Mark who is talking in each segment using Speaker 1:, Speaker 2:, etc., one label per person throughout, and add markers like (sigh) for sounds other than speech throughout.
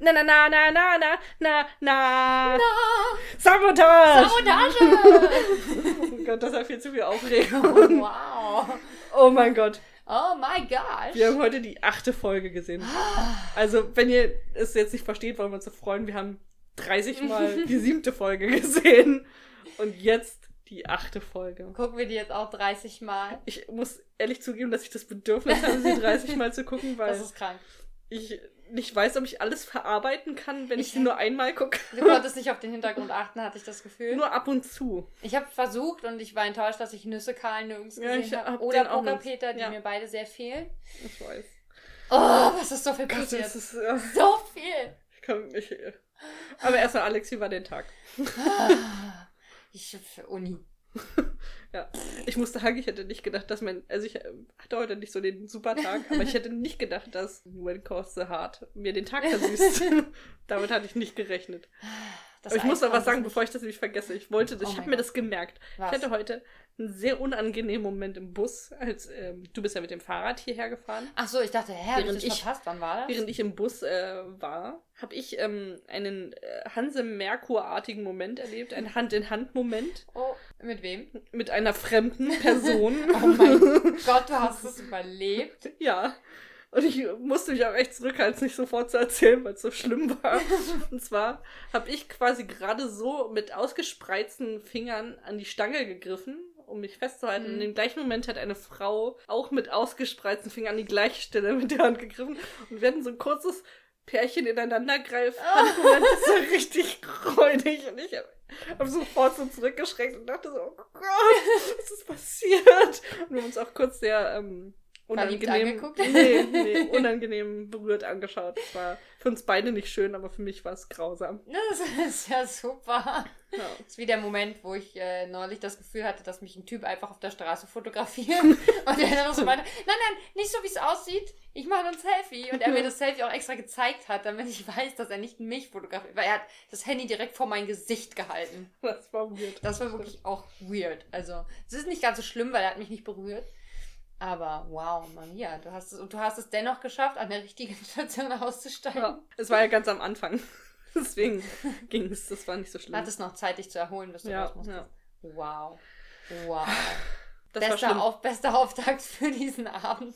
Speaker 1: Na na na na na na na na. Sabotage!
Speaker 2: Sabotage!
Speaker 1: oh (laughs) Gott, das hat viel zu viel Aufregung.
Speaker 2: wow.
Speaker 1: Oh mein Gott.
Speaker 2: Oh my gosh.
Speaker 1: Wir haben heute die achte Folge gesehen. Also, wenn ihr es jetzt nicht versteht, wollen wir uns so freuen. Wir haben 30 Mal (laughs) die siebte Folge gesehen. Und jetzt die achte Folge.
Speaker 2: Gucken wir die jetzt auch 30 Mal.
Speaker 1: Ich muss ehrlich zugeben, dass ich das Bedürfnis habe, sie 30 Mal zu gucken, weil
Speaker 2: Das ist krank.
Speaker 1: ich nicht weiß, ob ich alles verarbeiten kann, wenn ich,
Speaker 2: Ich-
Speaker 1: sie nur einmal gucke.
Speaker 2: Du konntest (laughs) nicht auf den Hintergrund achten, hatte ich das Gefühl.
Speaker 1: Nur ab und zu.
Speaker 2: Ich habe versucht und ich war enttäuscht, dass ich Nüsse Karl nirgends
Speaker 1: Ja,
Speaker 2: gesehen
Speaker 1: ich
Speaker 2: habe.
Speaker 1: hab
Speaker 2: Oder
Speaker 1: nicht.
Speaker 2: Pokerpeter, die
Speaker 1: Ja.
Speaker 2: mir beide sehr fehlen.
Speaker 1: Ich weiß.
Speaker 2: Oh, was ist so viel
Speaker 1: Gott,
Speaker 2: passiert?
Speaker 1: das ist, ja,
Speaker 2: so viel.
Speaker 1: ich kann mich, aber erstmal, Alex, wie war der Tag?
Speaker 2: Ich für Uni. (laughs)
Speaker 1: Ja, ich muss sagen, ich hätte nicht gedacht, dass mein, also ich äh, hatte heute nicht so den super Tag, aber ich hätte nicht gedacht, dass When Calls the Heart mir den Tag versüßt. (laughs) Damit hatte ich nicht gerechnet.
Speaker 2: Das
Speaker 1: aber ich muss noch was sagen, bevor ich das nämlich vergesse. Ich wollte das,
Speaker 2: Oh
Speaker 1: ich habe mir
Speaker 2: Gott.
Speaker 1: das gemerkt.
Speaker 2: Was?
Speaker 1: Ich hatte heute einen sehr unangenehmen Moment im Bus, als ähm, du bist ja mit dem Fahrrad hierher gefahren.
Speaker 2: Ach so, ich dachte, hä,
Speaker 1: Während ich-
Speaker 2: verpasst? Wann war das?
Speaker 1: Während ich im Bus äh, war, habe ich ähm, einen äh, Hanse Merkur-artigen Moment erlebt, einen Hand-in-Hand-Moment
Speaker 2: oh, mit wem?
Speaker 1: mit einer fremden Person. (laughs)
Speaker 2: Oh mein (laughs) Gott, du hast es überlebt.
Speaker 1: Ja. Und ich musste mich auch echt zurückhalten, nicht sofort zu erzählen, weil es so schlimm war. (laughs) Und zwar habe ich quasi gerade so mit ausgespreizten Fingern an die Stange gegriffen, um mich festzuhalten.
Speaker 2: Mhm.
Speaker 1: Und im gleichen Moment hat eine Frau auch mit ausgespreizten Fingern an die gleiche Stelle mit der Hand gegriffen. Und wir hatten so ein kurzes Pärchen ineinandergreifen. Handmoment, das war richtig räudig. Und ich habe hab sofort so zurückgeschreckt und dachte so, oh Gott, was ist passiert? Und wir haben uns auch kurz sehr ähm, unangenehm, nee, nee, (laughs) unangenehm berührt angeschaut. Es war für uns beide nicht schön, aber für mich war es grausam.
Speaker 2: Das (laughs) ist ja super.
Speaker 1: Ja.
Speaker 2: Das ist wie der Moment, wo ich äh, neulich das Gefühl hatte, dass mich ein Typ einfach auf der Straße fotografiert. (laughs) und er dann so meinte, nein, nein, nicht so wie es aussieht. Ich mache ein Selfie. Und er mir das Selfie auch extra gezeigt hat, damit ich weiß, dass er nicht mich fotografiert. Weil er hat das Handy direkt vor mein Gesicht gehalten.
Speaker 1: Das war weird.
Speaker 2: Das war wirklich auch weird. Also, es ist nicht ganz so schlimm, weil er hat mich nicht berührt. Aber wow, Maria, du hast es, und du hast es dennoch geschafft, an der richtigen (laughs) Station auszusteigen.
Speaker 1: Ja, es war ja ganz am Anfang. (laughs) Deswegen ging es, das war nicht so schlimm.
Speaker 2: Hattest noch Zeit, dich zu erholen, bis du
Speaker 1: Ja,
Speaker 2: raus musstest.
Speaker 1: ja.
Speaker 2: Wow. Wow. (laughs)
Speaker 1: Das
Speaker 2: bester. Auf, bester Auftakt für diesen Abend.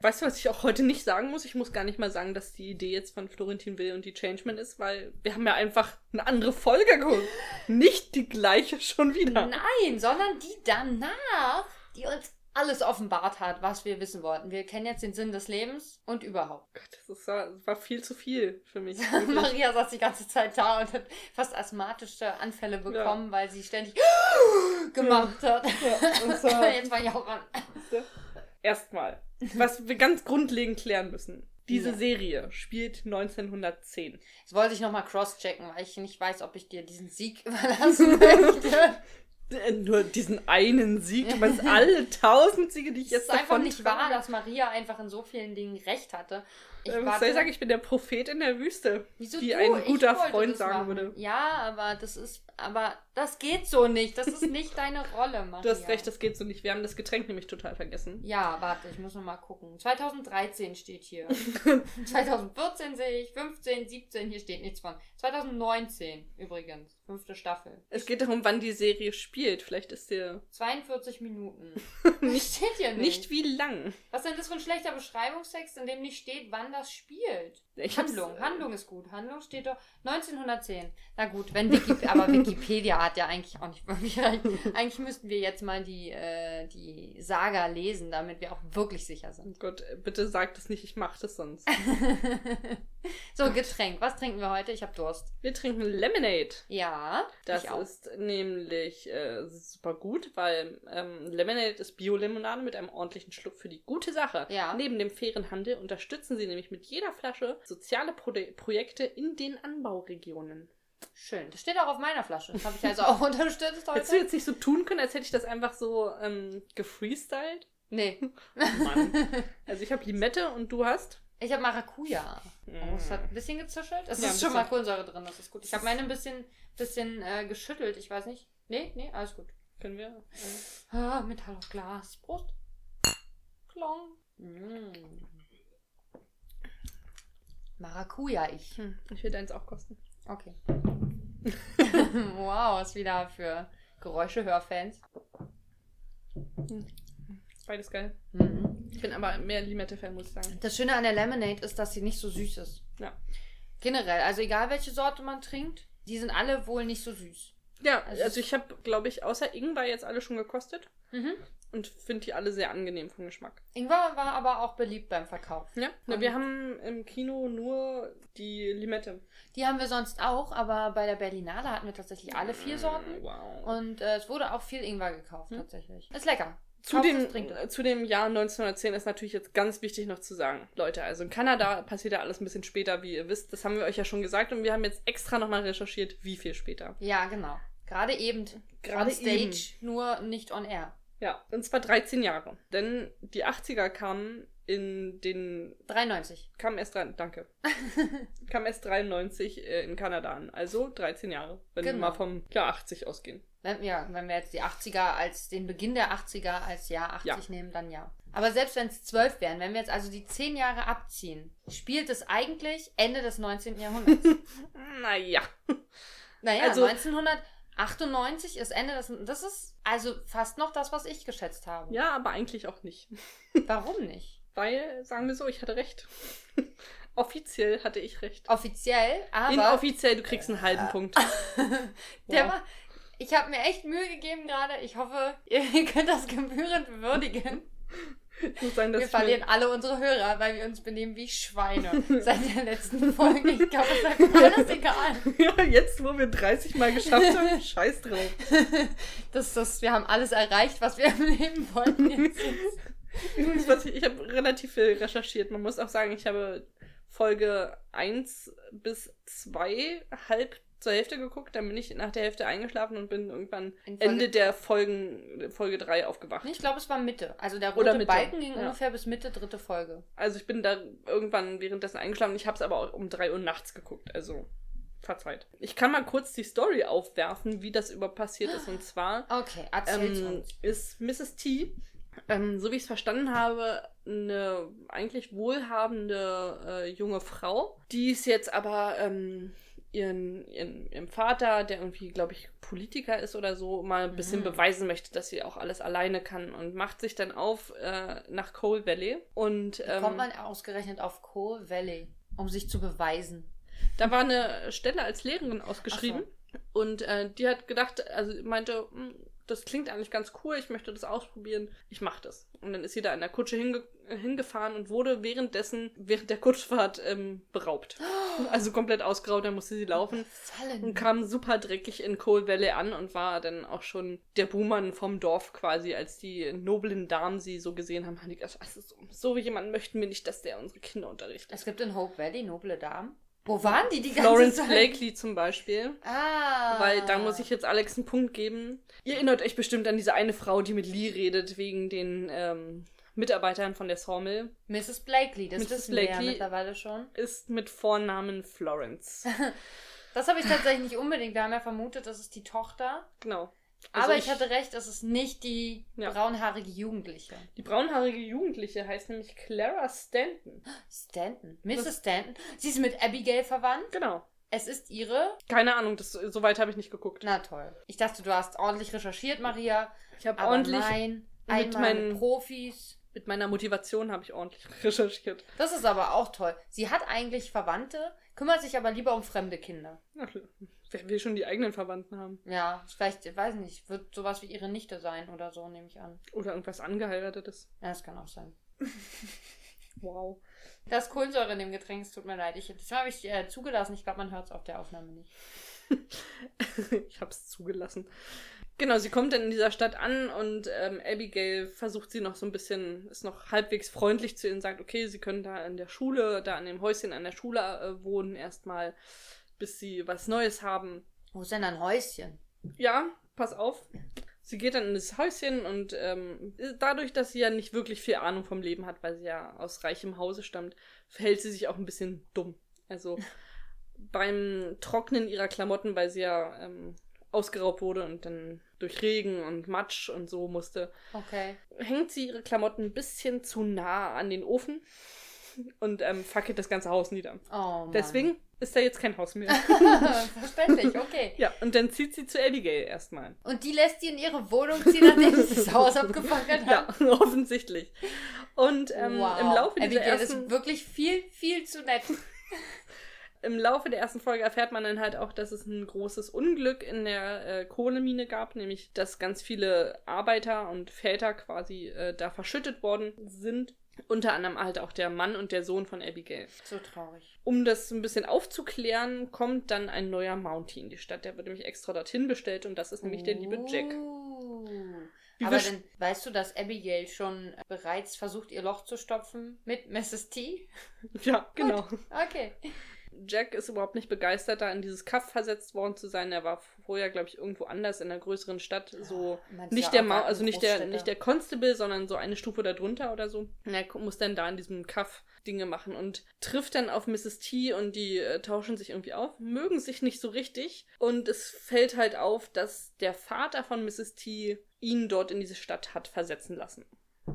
Speaker 1: Weißt du, was ich auch heute nicht sagen muss? Ich muss gar nicht mal sagen, dass die Idee jetzt von Florentin Will und die Changeman ist, weil wir haben ja einfach eine andere Folge geguckt. Nicht die gleiche schon wieder.
Speaker 2: Nein, sondern die danach, die uns alles offenbart hat, was wir wissen wollten. Wir kennen jetzt den Sinn des Lebens und überhaupt.
Speaker 1: Gott, das ist, war, das war viel zu viel für mich. (laughs)
Speaker 2: Maria saß die ganze Zeit da und hat fast asthmatische Anfälle bekommen, weil sie ständig (gasps) gemacht hat.
Speaker 1: Ja, (laughs) zwar-
Speaker 2: Jetzt war ich auch an.
Speaker 1: Erstmal, was wir ganz grundlegend klären müssen. Diese
Speaker 2: Ja.
Speaker 1: Serie spielt 1910.
Speaker 2: Jetzt wollte ich nochmal cross-checken, weil ich nicht weiß, ob ich dir diesen Sieg (laughs) überlassen möchte.
Speaker 1: Äh, Nur diesen einen Sieg. (laughs) Du meinst alle tausend Siege, die ich
Speaker 2: Es
Speaker 1: jetzt
Speaker 2: ist einfach
Speaker 1: davon
Speaker 2: nicht wahr, dass Maria einfach in so vielen Dingen recht hatte. Ich
Speaker 1: äh, was
Speaker 2: warte-
Speaker 1: soll ich sagen? Ich bin der Prophet in der Wüste.
Speaker 2: Wieso
Speaker 1: wie
Speaker 2: du?
Speaker 1: ein guter Freund sagen
Speaker 2: machen.
Speaker 1: würde.
Speaker 2: Ja, aber das ist, aber das geht so nicht. Das ist nicht deine Rolle, Maria. (laughs)
Speaker 1: Du hast recht, das geht so nicht. Wir haben das Getränk nämlich total vergessen.
Speaker 2: Ja, warte, ich muss noch mal gucken. 2013 steht hier. (laughs) 2014 sehe ich, 15, 17, hier steht nichts von. 2019 übrigens, fünfte Staffel.
Speaker 1: Es geht darum, wann die Serie spielt. Vielleicht ist dir
Speaker 2: 42 (laughs) Minuten.
Speaker 1: nicht,
Speaker 2: steht hier nicht.
Speaker 1: nicht wie lang.
Speaker 2: Was ist denn das für ein schlechter Beschreibungstext, in dem nicht steht, wann das spielt? Handlung. Handlung ist gut. Handlung steht doch 1910. Na gut, wenn Wikipedia, (laughs) aber Wikipedia hat ja eigentlich auch nicht wirklich recht. Eigentlich müssten wir jetzt mal die, äh, die Saga lesen, damit wir auch wirklich sicher
Speaker 1: Oh
Speaker 2: sind.
Speaker 1: Gott, äh, bitte sag das nicht, ich mach das sonst. (laughs)
Speaker 2: so, Getränk. Was trinken wir heute? Ich habe Durst.
Speaker 1: Wir trinken Lemonade.
Speaker 2: Ja,
Speaker 1: Das ist nämlich äh, super gut, weil ähm, Lemonade ist Bio-Limonade mit einem ordentlichen Schluck für die gute Sache.
Speaker 2: Ja.
Speaker 1: Neben dem fairen Handel unterstützen sie nämlich mit jeder Flasche soziale Pro Projekte in den Anbauregionen.
Speaker 2: Schön. Das steht auch auf meiner Flasche. Das habe ich also auch (laughs) unterstützt
Speaker 1: Hättest du
Speaker 2: heute.
Speaker 1: jetzt nicht so tun können, als hätte ich das einfach so ähm, gefreestylt?
Speaker 2: Nee.
Speaker 1: Mann. (laughs) also ich habe Limette und du hast?
Speaker 2: Ich habe Maracuja. Oh, es hat ein bisschen gezischelt. Es
Speaker 1: Ja,
Speaker 2: ist schon mal. Kohlensäure drin, das ist gut. Ich habe meine ein bisschen, bisschen äh, geschüttelt. Ich weiß nicht. Nee, nee, alles gut.
Speaker 1: Können wir? Äh,
Speaker 2: Ah, Metall auf Glas. Prost. Klong. Mm. Maracuja ich.
Speaker 1: Hm, ich will deins auch kosten.
Speaker 2: Okay. (laughs) wow, was wieder für Geräuschehörfans.
Speaker 1: Beides geil.
Speaker 2: Mhm.
Speaker 1: Ich bin aber mehr Limette-Fan, muss ich sagen.
Speaker 2: Das Schöne an der Lemonade ist, dass sie nicht so süß ist.
Speaker 1: Ja.
Speaker 2: Generell, also egal welche Sorte man trinkt, die sind alle wohl nicht so süß.
Speaker 1: Ja,
Speaker 2: Also
Speaker 1: also, ich habe, glaube ich, außer Ingwer jetzt alle schon gekostet
Speaker 2: Mhm.
Speaker 1: Und finde die alle sehr angenehm vom Geschmack.
Speaker 2: Ingwer war aber auch beliebt beim Verkauf.
Speaker 1: Ja,
Speaker 2: Und-
Speaker 1: wir haben im Kino nur die Limette.
Speaker 2: Die haben wir sonst auch, aber bei der Berlinale hatten wir tatsächlich alle vier Sorten.
Speaker 1: Wow.
Speaker 2: Und äh, es wurde auch viel Ingwer gekauft,
Speaker 1: Hm.
Speaker 2: tatsächlich. Ist lecker.
Speaker 1: Zu dem, zu dem Jahr 1910 ist natürlich jetzt ganz wichtig noch zu sagen, Leute, also in Kanada passiert ja alles ein bisschen später, wie ihr wisst. Das haben wir euch ja schon gesagt und wir haben jetzt extra nochmal recherchiert, wie viel später.
Speaker 2: Ja, genau. Gerade eben.
Speaker 1: Gerade
Speaker 2: on Stage, nur nicht on air.
Speaker 1: Ja, und zwar 13 Jahre. Denn die 80er kamen in den
Speaker 2: 93.
Speaker 1: kam erst dran, danke. (laughs) kam erst 93 äh, in Kanada an. Also 13 Jahre, wenn wir
Speaker 2: Genau.
Speaker 1: mal vom Jahr 80 ausgehen.
Speaker 2: Wenn, ja, wenn wir jetzt die 80er als den Beginn der 80er als Jahr 80
Speaker 1: Ja.
Speaker 2: nehmen, dann ja. Aber selbst wenn es 12 wären, wenn wir jetzt also die 10 Jahre abziehen, spielt es eigentlich Ende des 19. Jahrhunderts. (laughs)
Speaker 1: Naja.
Speaker 2: naja,
Speaker 1: Also-
Speaker 2: 1998 ist Ende des. Das ist also fast noch das, was ich geschätzt habe.
Speaker 1: Ja, aber eigentlich auch nicht. (laughs)
Speaker 2: Warum nicht?
Speaker 1: Weil, sagen wir so, ich hatte recht. (laughs) Offiziell hatte ich recht.
Speaker 2: Offiziell, aber.
Speaker 1: Inoffiziell, du kriegst einen halben Punkt. (laughs)
Speaker 2: Der
Speaker 1: Wow.
Speaker 2: war. Ich habe mir echt Mühe gegeben gerade. Ich hoffe, ihr könnt das gebührend würdigen. (laughs)
Speaker 1: Dass
Speaker 2: Wir verlieren alle unsere Hörer, weil wir uns benehmen wie Schweine (laughs) seit der letzten (laughs) Folge. Ich glaube, es ist alles egal.
Speaker 1: Ja, jetzt, wo wir 30 Mal geschafft haben, scheiß drauf.
Speaker 2: Das, das, wir haben alles erreicht, was wir im Leben wollten. Jetzt
Speaker 1: Übrigens, ich, ich habe relativ viel recherchiert. Man muss auch sagen, ich habe Folge 1 bis 2 halb zur Hälfte geguckt, dann bin ich nach der Hälfte eingeschlafen und bin irgendwann Ende der Folgen, Folge 3 aufgewacht.
Speaker 2: Ich glaube, es war Mitte. Also der rote Balken ging
Speaker 1: ja.
Speaker 2: ungefähr bis Mitte dritte Folge.
Speaker 1: Also ich bin da irgendwann währenddessen eingeschlafen. Ich habe es aber auch um 3 Uhr nachts geguckt. Also verzeiht. Ich kann mal kurz die Story aufwerfen, wie das über passiert ist. Und zwar
Speaker 2: Okay,
Speaker 1: ähm, ist Mrs. T, ähm, so wie ich es verstanden habe, eine eigentlich wohlhabende äh, junge Frau. Die ist jetzt aber ähm, ihren, ihren, ihrem Vater, der irgendwie, glaube ich, Politiker ist oder so, mal ein bisschen
Speaker 2: Mhm.
Speaker 1: beweisen möchte, dass sie auch alles alleine kann und macht sich dann auf äh, nach Coal Valley. Und ähm,
Speaker 2: Kommt man ausgerechnet auf Coal Valley, um sich zu beweisen.
Speaker 1: da war eine Stelle als Lehrerin ausgeschrieben. Und äh, die hat gedacht, also meinte, "Hm, das klingt eigentlich ganz cool, ich möchte das ausprobieren, ich mache das. Und dann ist sie da in der Kutsche hinge hingefahren und wurde währenddessen, während der Kutschfahrt, ähm, beraubt. (gasps) Also komplett ausgeraubt, dann musste sie laufen.
Speaker 2: Fallen.
Speaker 1: Und kam super dreckig in Coal Valley an und war dann auch schon der Buhmann vom Dorf quasi, als die noblen Damen sie so gesehen haben, haben die gesagt, also so, so wie jemand möchten wir nicht, dass der unsere Kinder unterrichtet.
Speaker 2: Es gibt in Hope Valley noble Damen. Wo waren die die ganze
Speaker 1: Florence
Speaker 2: Zeit?
Speaker 1: Blakely zum Beispiel.
Speaker 2: Ah.
Speaker 1: Weil da muss ich jetzt Alex einen Punkt geben. Ihr erinnert euch bestimmt an diese eine Frau, die mit Lee redet, wegen den ähm, Mitarbeitern von der Sawmill.
Speaker 2: Mrs. Blakely, das
Speaker 1: Mrs.
Speaker 2: wissen wir ja
Speaker 1: Blakely.
Speaker 2: mittlerweile schon.
Speaker 1: Ist mit Vornamen Florence. (laughs)
Speaker 2: Das habe ich tatsächlich nicht unbedingt. Wir haben ja vermutet, das ist die Tochter.
Speaker 1: genau. Also
Speaker 2: Aber ich, hatte recht, es ist nicht die
Speaker 1: Ja.
Speaker 2: braunhaarige Jugendliche.
Speaker 1: Die braunhaarige Jugendliche heißt nämlich Clara Stanton.
Speaker 2: Stanton. Mrs. Stanton. Sie ist mit Abigail verwandt.
Speaker 1: Genau.
Speaker 2: Es ist ihre.
Speaker 1: Keine Ahnung, das, so weit habe ich nicht geguckt.
Speaker 2: Na toll. Ich dachte, du hast ordentlich recherchiert, Maria.
Speaker 1: Ich habe ordentlich,
Speaker 2: nein.
Speaker 1: mit meinen-
Speaker 2: mit Profis.
Speaker 1: mit meiner Motivation habe ich ordentlich (laughs) recherchiert.
Speaker 2: Das ist aber auch toll. Sie hat eigentlich Verwandte, kümmert sich aber lieber um fremde Kinder.
Speaker 1: Ach, wer will schon die eigenen Verwandten haben?
Speaker 2: Ja, vielleicht, ich weiß nicht, wird sowas wie ihre Nichte sein oder so, nehme ich an.
Speaker 1: Oder irgendwas angeheiratetes.
Speaker 2: Ja, das kann auch sein. (laughs)
Speaker 1: Wow.
Speaker 2: Da ist Kohlensäure in dem Getränk, es tut mir leid. Ich, das habe ich äh, zugelassen. Ich glaube, man hört es auf der Aufnahme nicht. (laughs)
Speaker 1: ich habe es zugelassen. Genau, sie kommt dann in dieser Stadt an und ähm, Abigail versucht sie noch so ein bisschen, ist noch halbwegs freundlich zu ihnen, sagt, okay, sie können da in der Schule, da an dem Häuschen an der Schule äh, wohnen erstmal, bis sie was Neues haben.
Speaker 2: Wo ist denn ein Häuschen?
Speaker 1: Ja, pass auf. Sie geht dann in das Häuschen und ähm, dadurch, dass sie ja nicht wirklich viel Ahnung vom Leben hat, weil sie ja aus reichem Hause stammt, verhält sie sich auch ein bisschen dumm. Also (laughs) beim Trocknen ihrer Klamotten, weil sie ja ähm, ausgeraubt wurde und dann durch Regen und Matsch und so musste,
Speaker 2: Okay.
Speaker 1: hängt sie ihre Klamotten ein bisschen zu nah an den Ofen (laughs) und ähm, fackelt das ganze Haus nieder.
Speaker 2: Oh, Mann.
Speaker 1: Deswegen ist da jetzt kein Haus mehr. (laughs)
Speaker 2: Verständlich, okay. (laughs)
Speaker 1: ja, und dann zieht sie zu Abigail erstmal.
Speaker 2: Und die lässt die in ihre Wohnung ziehen, nachdem sie das Haus abgefackelt
Speaker 1: Ja,
Speaker 2: hat. (laughs)
Speaker 1: offensichtlich. Und ähm,
Speaker 2: wow.
Speaker 1: im, Laufe dieser
Speaker 2: Abigail
Speaker 1: ersten,
Speaker 2: ist wirklich viel, viel zu nett.
Speaker 1: im Laufe der ersten Folge erfährt man dann halt auch, dass es ein großes Unglück in der äh, Kohlemine gab, nämlich dass ganz viele Arbeiter und Väter quasi äh, da verschüttet worden sind. Unter anderem halt auch der Mann und der Sohn von Abigail.
Speaker 2: So traurig.
Speaker 1: Um das ein bisschen aufzuklären, kommt dann ein neuer Mountie in die Stadt. Der wird nämlich extra dorthin bestellt und das ist nämlich der liebe Jack.
Speaker 2: Uh.
Speaker 1: Wie
Speaker 2: Aber dann weißt du, dass Abigail schon bereits versucht, ihr Loch zu stopfen mit Mrs. T?
Speaker 1: Ja, (laughs) genau.
Speaker 2: Okay.
Speaker 1: Jack ist überhaupt nicht begeistert, da in dieses Kaff versetzt worden zu sein. Er war vorher, glaube ich, irgendwo anders in einer größeren Stadt. So
Speaker 2: Meinst
Speaker 1: nicht der Ma also nicht der, nicht der Constable, sondern so eine Stufe darunter oder so. Und er muss dann da in diesem Kaff Dinge machen und trifft dann auf Mrs. T und die äh, tauschen sich irgendwie auf, mögen sich nicht so richtig. Und es fällt halt auf, dass der Vater von Mrs. T ihn dort in diese Stadt hat versetzen lassen.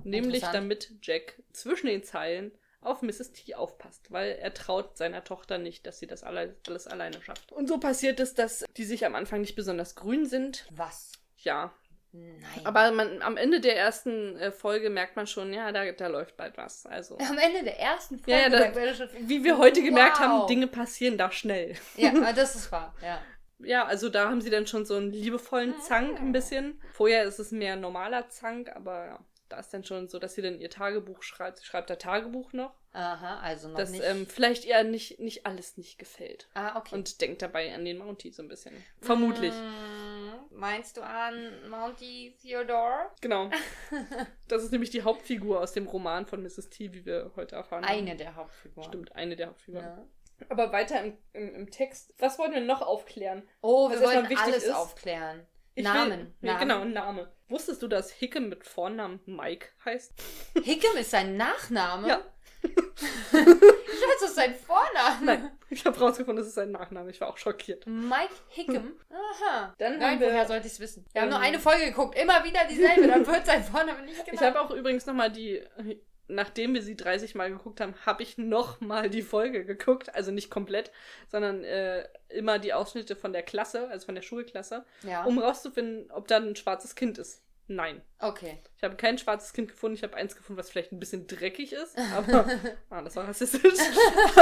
Speaker 1: Nämlich damit Jack zwischen den Zeilen auf Mrs. T aufpasst, weil er traut seiner Tochter nicht, dass sie das alle, alles alleine schafft. Und so passiert es, dass die sich am Anfang nicht besonders grün sind.
Speaker 2: Was?
Speaker 1: Ja,
Speaker 2: Nein.
Speaker 1: aber man, am Ende der ersten äh, Folge merkt man schon, ja, da, da läuft bald was. Also,
Speaker 2: am Ende der ersten Folge
Speaker 1: Ja, ja,
Speaker 2: sagt er schon,
Speaker 1: wie wir heute gemerkt
Speaker 2: Wow.
Speaker 1: haben, Dinge passieren da schnell.
Speaker 2: Ja, (laughs) das ist wahr. Ja.
Speaker 1: Ja, also da haben sie dann schon so einen
Speaker 2: Ah.
Speaker 1: liebevollen Zank ein bisschen. Vorher ist es mehr normaler Zank, aber ja, da ist dann schon so, dass sie dann ihr Tagebuch schreibt. Sie schreibt da Tagebuch noch,
Speaker 2: Aha, also noch
Speaker 1: dass
Speaker 2: nicht.
Speaker 1: ähm, vielleicht ihr nicht, nicht alles nicht gefällt.
Speaker 2: ah, okay.
Speaker 1: Und denkt dabei an den Mountie so ein bisschen. Vermutlich.
Speaker 2: Mm, Meinst du an Mounty Theodore?
Speaker 1: Genau. (laughs) Das ist nämlich die Hauptfigur aus dem Roman von Mrs. T, wie wir heute erfahren haben.
Speaker 2: Eine der Hauptfiguren.
Speaker 1: Stimmt, eine der Hauptfiguren.
Speaker 2: Ja.
Speaker 1: Aber weiter im, im, im Text. Was wollen wir noch aufklären?
Speaker 2: Oh, wir wollen alles
Speaker 1: ist-
Speaker 2: aufklären.
Speaker 1: Ich
Speaker 2: Namen.
Speaker 1: Will, ja,
Speaker 2: Namen.
Speaker 1: genau, ein Name. Wusstest du, dass Hickem mit Vornamen Mike heißt? (laughs)
Speaker 2: Hickam ist sein Nachname?
Speaker 1: Ja. (laughs)
Speaker 2: Ich weiß, das ist sein Vorname.
Speaker 1: Nein, ich habe rausgefunden, das ist sein Nachname. Ich war auch schockiert.
Speaker 2: Mike Hickam? Aha.
Speaker 1: Dann
Speaker 2: Nein,
Speaker 1: wir-
Speaker 2: woher sollte ich es wissen? Wir haben nur
Speaker 1: Ähm,
Speaker 2: eine Folge geguckt, immer wieder dieselbe, dann (laughs) wird sein Vorname nicht
Speaker 1: Ich
Speaker 2: genannt.
Speaker 1: habe auch übrigens nochmal die, nachdem wir sie 30 Mal geguckt haben, habe ich nochmal die Folge geguckt. Also nicht komplett, sondern äh, immer die Ausschnitte von der Klasse, also von der Schulklasse,
Speaker 2: ja.
Speaker 1: um rauszufinden, ob da ein schwarzes Kind ist. Nein.
Speaker 2: okay.
Speaker 1: Ich habe kein schwarzes Kind gefunden. Ich habe eins gefunden, was vielleicht ein bisschen dreckig ist. (laughs) Aber ah, das war rassistisch.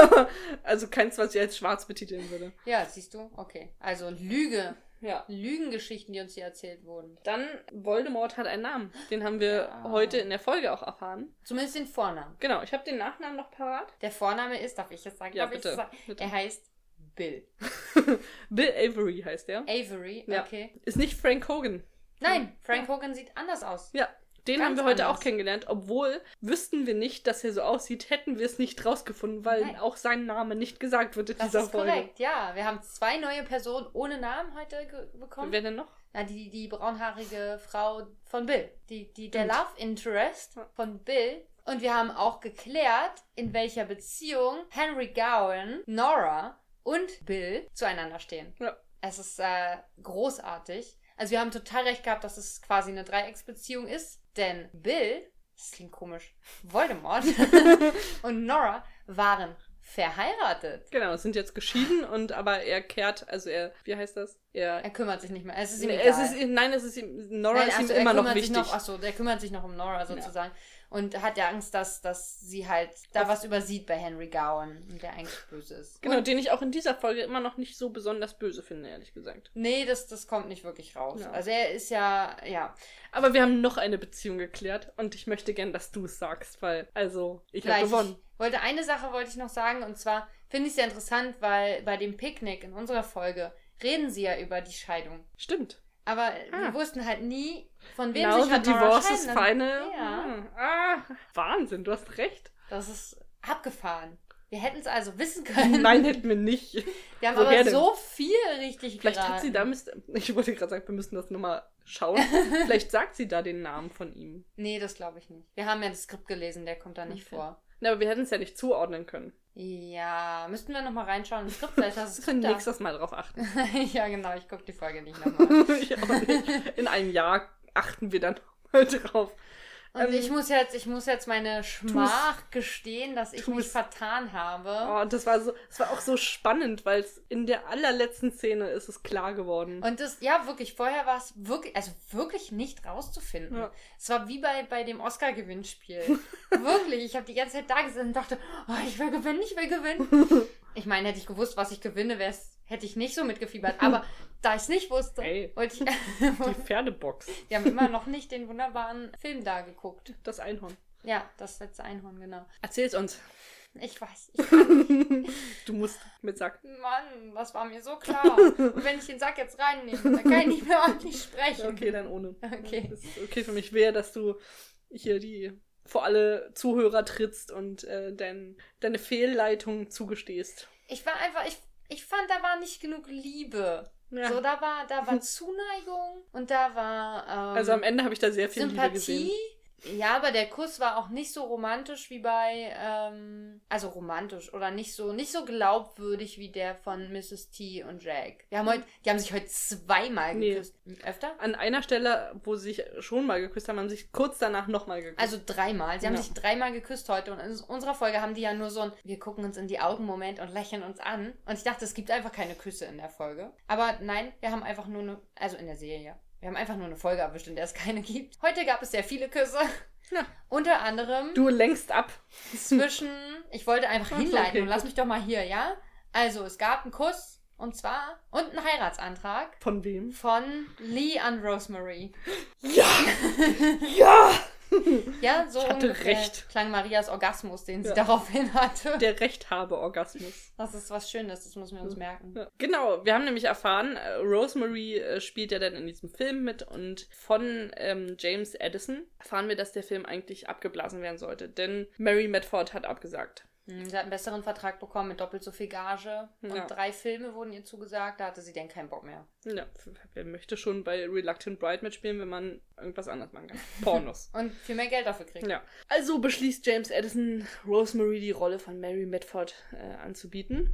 Speaker 1: (laughs) also keins, was ich als schwarz betiteln würde.
Speaker 2: Ja, siehst du? Okay. Also Lüge.
Speaker 1: Ja.
Speaker 2: Lügengeschichten, die uns hier erzählt wurden.
Speaker 1: Dann, Voldemort hat einen Namen. Den haben wir
Speaker 2: Ja.
Speaker 1: heute in der Folge auch erfahren.
Speaker 2: Zumindest den Vornamen.
Speaker 1: Genau, ich habe den Nachnamen noch parat.
Speaker 2: Der Vorname ist, darf ich jetzt sagen?
Speaker 1: Ja,
Speaker 2: darf
Speaker 1: bitte,
Speaker 2: Ich sagen?
Speaker 1: bitte.
Speaker 2: Er heißt Bill. (laughs)
Speaker 1: Bill Avery heißt er.
Speaker 2: Avery,
Speaker 1: Ja.
Speaker 2: okay.
Speaker 1: Ist nicht Frank Hogan.
Speaker 2: Nein, Frank Hogan sieht anders aus.
Speaker 1: Ja, den
Speaker 2: Ganz
Speaker 1: haben wir heute
Speaker 2: anders.
Speaker 1: auch kennengelernt. Obwohl, wüssten wir nicht, dass er so aussieht, hätten wir es nicht rausgefunden, weil
Speaker 2: Nein.
Speaker 1: auch sein Name nicht gesagt wird in
Speaker 2: Das
Speaker 1: dieser
Speaker 2: ist
Speaker 1: Folge.
Speaker 2: korrekt, ja. Wir haben zwei neue Personen ohne Namen heute bekommen.
Speaker 1: Wer denn noch?
Speaker 2: Na, die, die braunhaarige Frau von Bill. Die, die, der. Love Interest von Bill. Und wir haben auch geklärt, in welcher Beziehung Henry Gowan, Nora und Bill zueinander stehen.
Speaker 1: Ja.
Speaker 2: Es ist äh, großartig. Also wir haben total recht gehabt, dass es quasi eine Dreiecksbeziehung ist. Denn Bill, das klingt komisch, Voldemort (laughs) und Nora waren verheiratet.
Speaker 1: Genau, sind jetzt geschieden und aber er kehrt, also er, wie heißt das? Er,
Speaker 2: Er kümmert sich nicht mehr. Es ist ihm egal.
Speaker 1: es ist, nein, es ist ihm, Nora
Speaker 2: Nein,
Speaker 1: ist ihm
Speaker 2: er
Speaker 1: immer noch wichtig.
Speaker 2: Noch, achso, der kümmert sich noch um Nora sozusagen. Und hat ja Angst, dass, dass sie halt da was übersieht bei Henry Gowan und der eigentlich böse ist.
Speaker 1: Genau,
Speaker 2: Und,
Speaker 1: den ich auch in dieser Folge immer noch nicht so besonders böse finde, ehrlich gesagt.
Speaker 2: nee, das, das kommt nicht wirklich raus.
Speaker 1: Ja.
Speaker 2: Also er ist ja, ja.
Speaker 1: Aber wir haben noch eine Beziehung geklärt und ich möchte gern, dass du es sagst, weil, also, ich habe gewonnen.
Speaker 2: Ich wollte eine Sache wollte ich noch sagen und zwar finde ich es sehr interessant, weil bei dem Picknick in unserer Folge reden sie ja über die Scheidung.
Speaker 1: Stimmt.
Speaker 2: Aber
Speaker 1: Ah.
Speaker 2: wir wussten halt nie, von wem
Speaker 1: Now
Speaker 2: sich
Speaker 1: the
Speaker 2: hat
Speaker 1: divorce is final.
Speaker 2: Ja.
Speaker 1: Hm. Ah, Wahnsinn, du hast recht.
Speaker 2: Das ist abgefahren. Wir hätten es also wissen (laughs) können.
Speaker 1: Nein, hätten wir nicht.
Speaker 2: Wir haben
Speaker 1: Woher
Speaker 2: aber
Speaker 1: denn?
Speaker 2: so viel richtig
Speaker 1: Vielleicht
Speaker 2: geraten.
Speaker 1: hat sie da, müsst, ich wollte gerade sagen, wir müssen das nochmal schauen. (laughs) Vielleicht sagt sie da den Namen von ihm.
Speaker 2: Nee, das glaube ich nicht. Wir haben ja das Skript gelesen, der kommt da nicht
Speaker 1: Okay.
Speaker 2: vor.
Speaker 1: Na, aber wir hätten es ja nicht zuordnen können.
Speaker 2: Ja, müssten wir nochmal reinschauen. Das Skript, vielleicht hast du
Speaker 1: nächstes Mal drauf achten. (laughs)
Speaker 2: ja, genau, ich gucke die Folge nicht nochmal.
Speaker 1: ich auch nicht. In einem Jahr achten wir dann (laughs) mal drauf.
Speaker 2: Und
Speaker 1: Ähm,
Speaker 2: ich muss jetzt, ich muss jetzt meine Schmach gestehen, dass ich
Speaker 1: tu's.
Speaker 2: mich vertan habe.
Speaker 1: Oh, das war so, das war auch so spannend, weil es in der allerletzten Szene ist es klar geworden.
Speaker 2: Und das, ja, wirklich, vorher war es wirklich, also wirklich nicht rauszufinden.
Speaker 1: Ja.
Speaker 2: Es war wie bei, bei dem Oscar-Gewinnspiel. (laughs) wirklich, ich habe die ganze Zeit da gesessen und dachte, oh, ich will gewinnen, ich will gewinnen. (laughs) ich meine, hätte ich gewusst, was ich gewinne, wär's, hätte ich nicht so mitgefiebert. (laughs) Aber da ich es nicht wusste,
Speaker 1: Ey.
Speaker 2: wollte ich. (laughs)
Speaker 1: Die (laughs) Pferdebox.
Speaker 2: Wir haben immer noch nicht den wunderbaren Film da geguckt.
Speaker 1: Das Einhorn.
Speaker 2: Ja, das letzte Einhorn, genau.
Speaker 1: Erzähl's uns.
Speaker 2: Ich weiß. Ich
Speaker 1: Du musst mit Sack.
Speaker 2: Mann, das war mir so klar. Und wenn ich den Sack jetzt reinnehme, dann kann ich nicht mehr ordentlich sprechen.
Speaker 1: Okay, dann ohne.
Speaker 2: Okay.
Speaker 1: Das ist okay für mich wäre, dass du hier die vor alle Zuhörer trittst und äh, dein, deine Fehlleitung zugestehst.
Speaker 2: Ich war einfach, ich, ich fand, da war nicht genug Liebe.
Speaker 1: Ja.
Speaker 2: So, da war, da war (laughs) Zuneigung und da war ähm,
Speaker 1: also am Ende habe ich da sehr viel Liebe
Speaker 2: Sympathie.
Speaker 1: gesehen.
Speaker 2: Ja, aber der Kuss war auch nicht so romantisch wie bei, ähm, also romantisch oder nicht so, nicht so glaubwürdig wie der von Mrs. T und Jack. Wir haben heute, die haben sich heute zweimal
Speaker 1: Nee.
Speaker 2: geküsst. Öfter?
Speaker 1: An einer Stelle, wo sie sich schon mal geküsst haben, haben sie sich kurz danach nochmal geküsst.
Speaker 2: Also dreimal. Sie haben
Speaker 1: Ja.
Speaker 2: sich dreimal geküsst heute und in unserer Folge haben die ja nur so ein, wir gucken uns in die Augen Moment und lächeln uns an. Und ich dachte, es gibt einfach keine Küsse in der Folge. Aber nein, wir haben einfach nur eine, also in der Serie. Wir haben einfach nur eine Folge erwischt, in der es keine gibt. Heute gab es sehr viele Küsse.
Speaker 1: Ja.
Speaker 2: Unter anderem
Speaker 1: du lenkst ab.
Speaker 2: zwischen, ich wollte einfach
Speaker 1: Ach,
Speaker 2: hinleiten
Speaker 1: okay,
Speaker 2: und lass mich doch mal hier, ja? Also, es gab einen Kuss und zwar und einen Heiratsantrag
Speaker 1: Von wem?
Speaker 2: von Lee an Rosemary.
Speaker 1: Ja! ja! (laughs)
Speaker 2: Ja, so
Speaker 1: Ich hatte recht.
Speaker 2: klang Marias Orgasmus, den sie
Speaker 1: Ja.
Speaker 2: daraufhin hatte.
Speaker 1: Der Rechthabe-Orgasmus.
Speaker 2: Das ist was Schönes, das müssen wir uns merken.
Speaker 1: Ja. Genau, wir haben nämlich erfahren, äh, Rosemary äh, spielt ja dann in diesem Film mit und von ähm, James Addison erfahren wir, dass der Film eigentlich abgeblasen werden sollte, denn Mary Medford hat abgesagt.
Speaker 2: Hm, Sie hat einen besseren Vertrag bekommen mit doppelt so viel Gage und
Speaker 1: Ja.
Speaker 2: drei Filme wurden ihr zugesagt, da hatte sie dann keinen Bock mehr.
Speaker 1: Ja, wer möchte schon bei Reluctant Bride mitspielen, wenn man irgendwas anderes machen kann? Pornos. (laughs)
Speaker 2: Und viel mehr Geld dafür kriegt.
Speaker 1: ja. Also beschließt James Addison, Rosemary die Rolle von Mary Medford äh, anzubieten.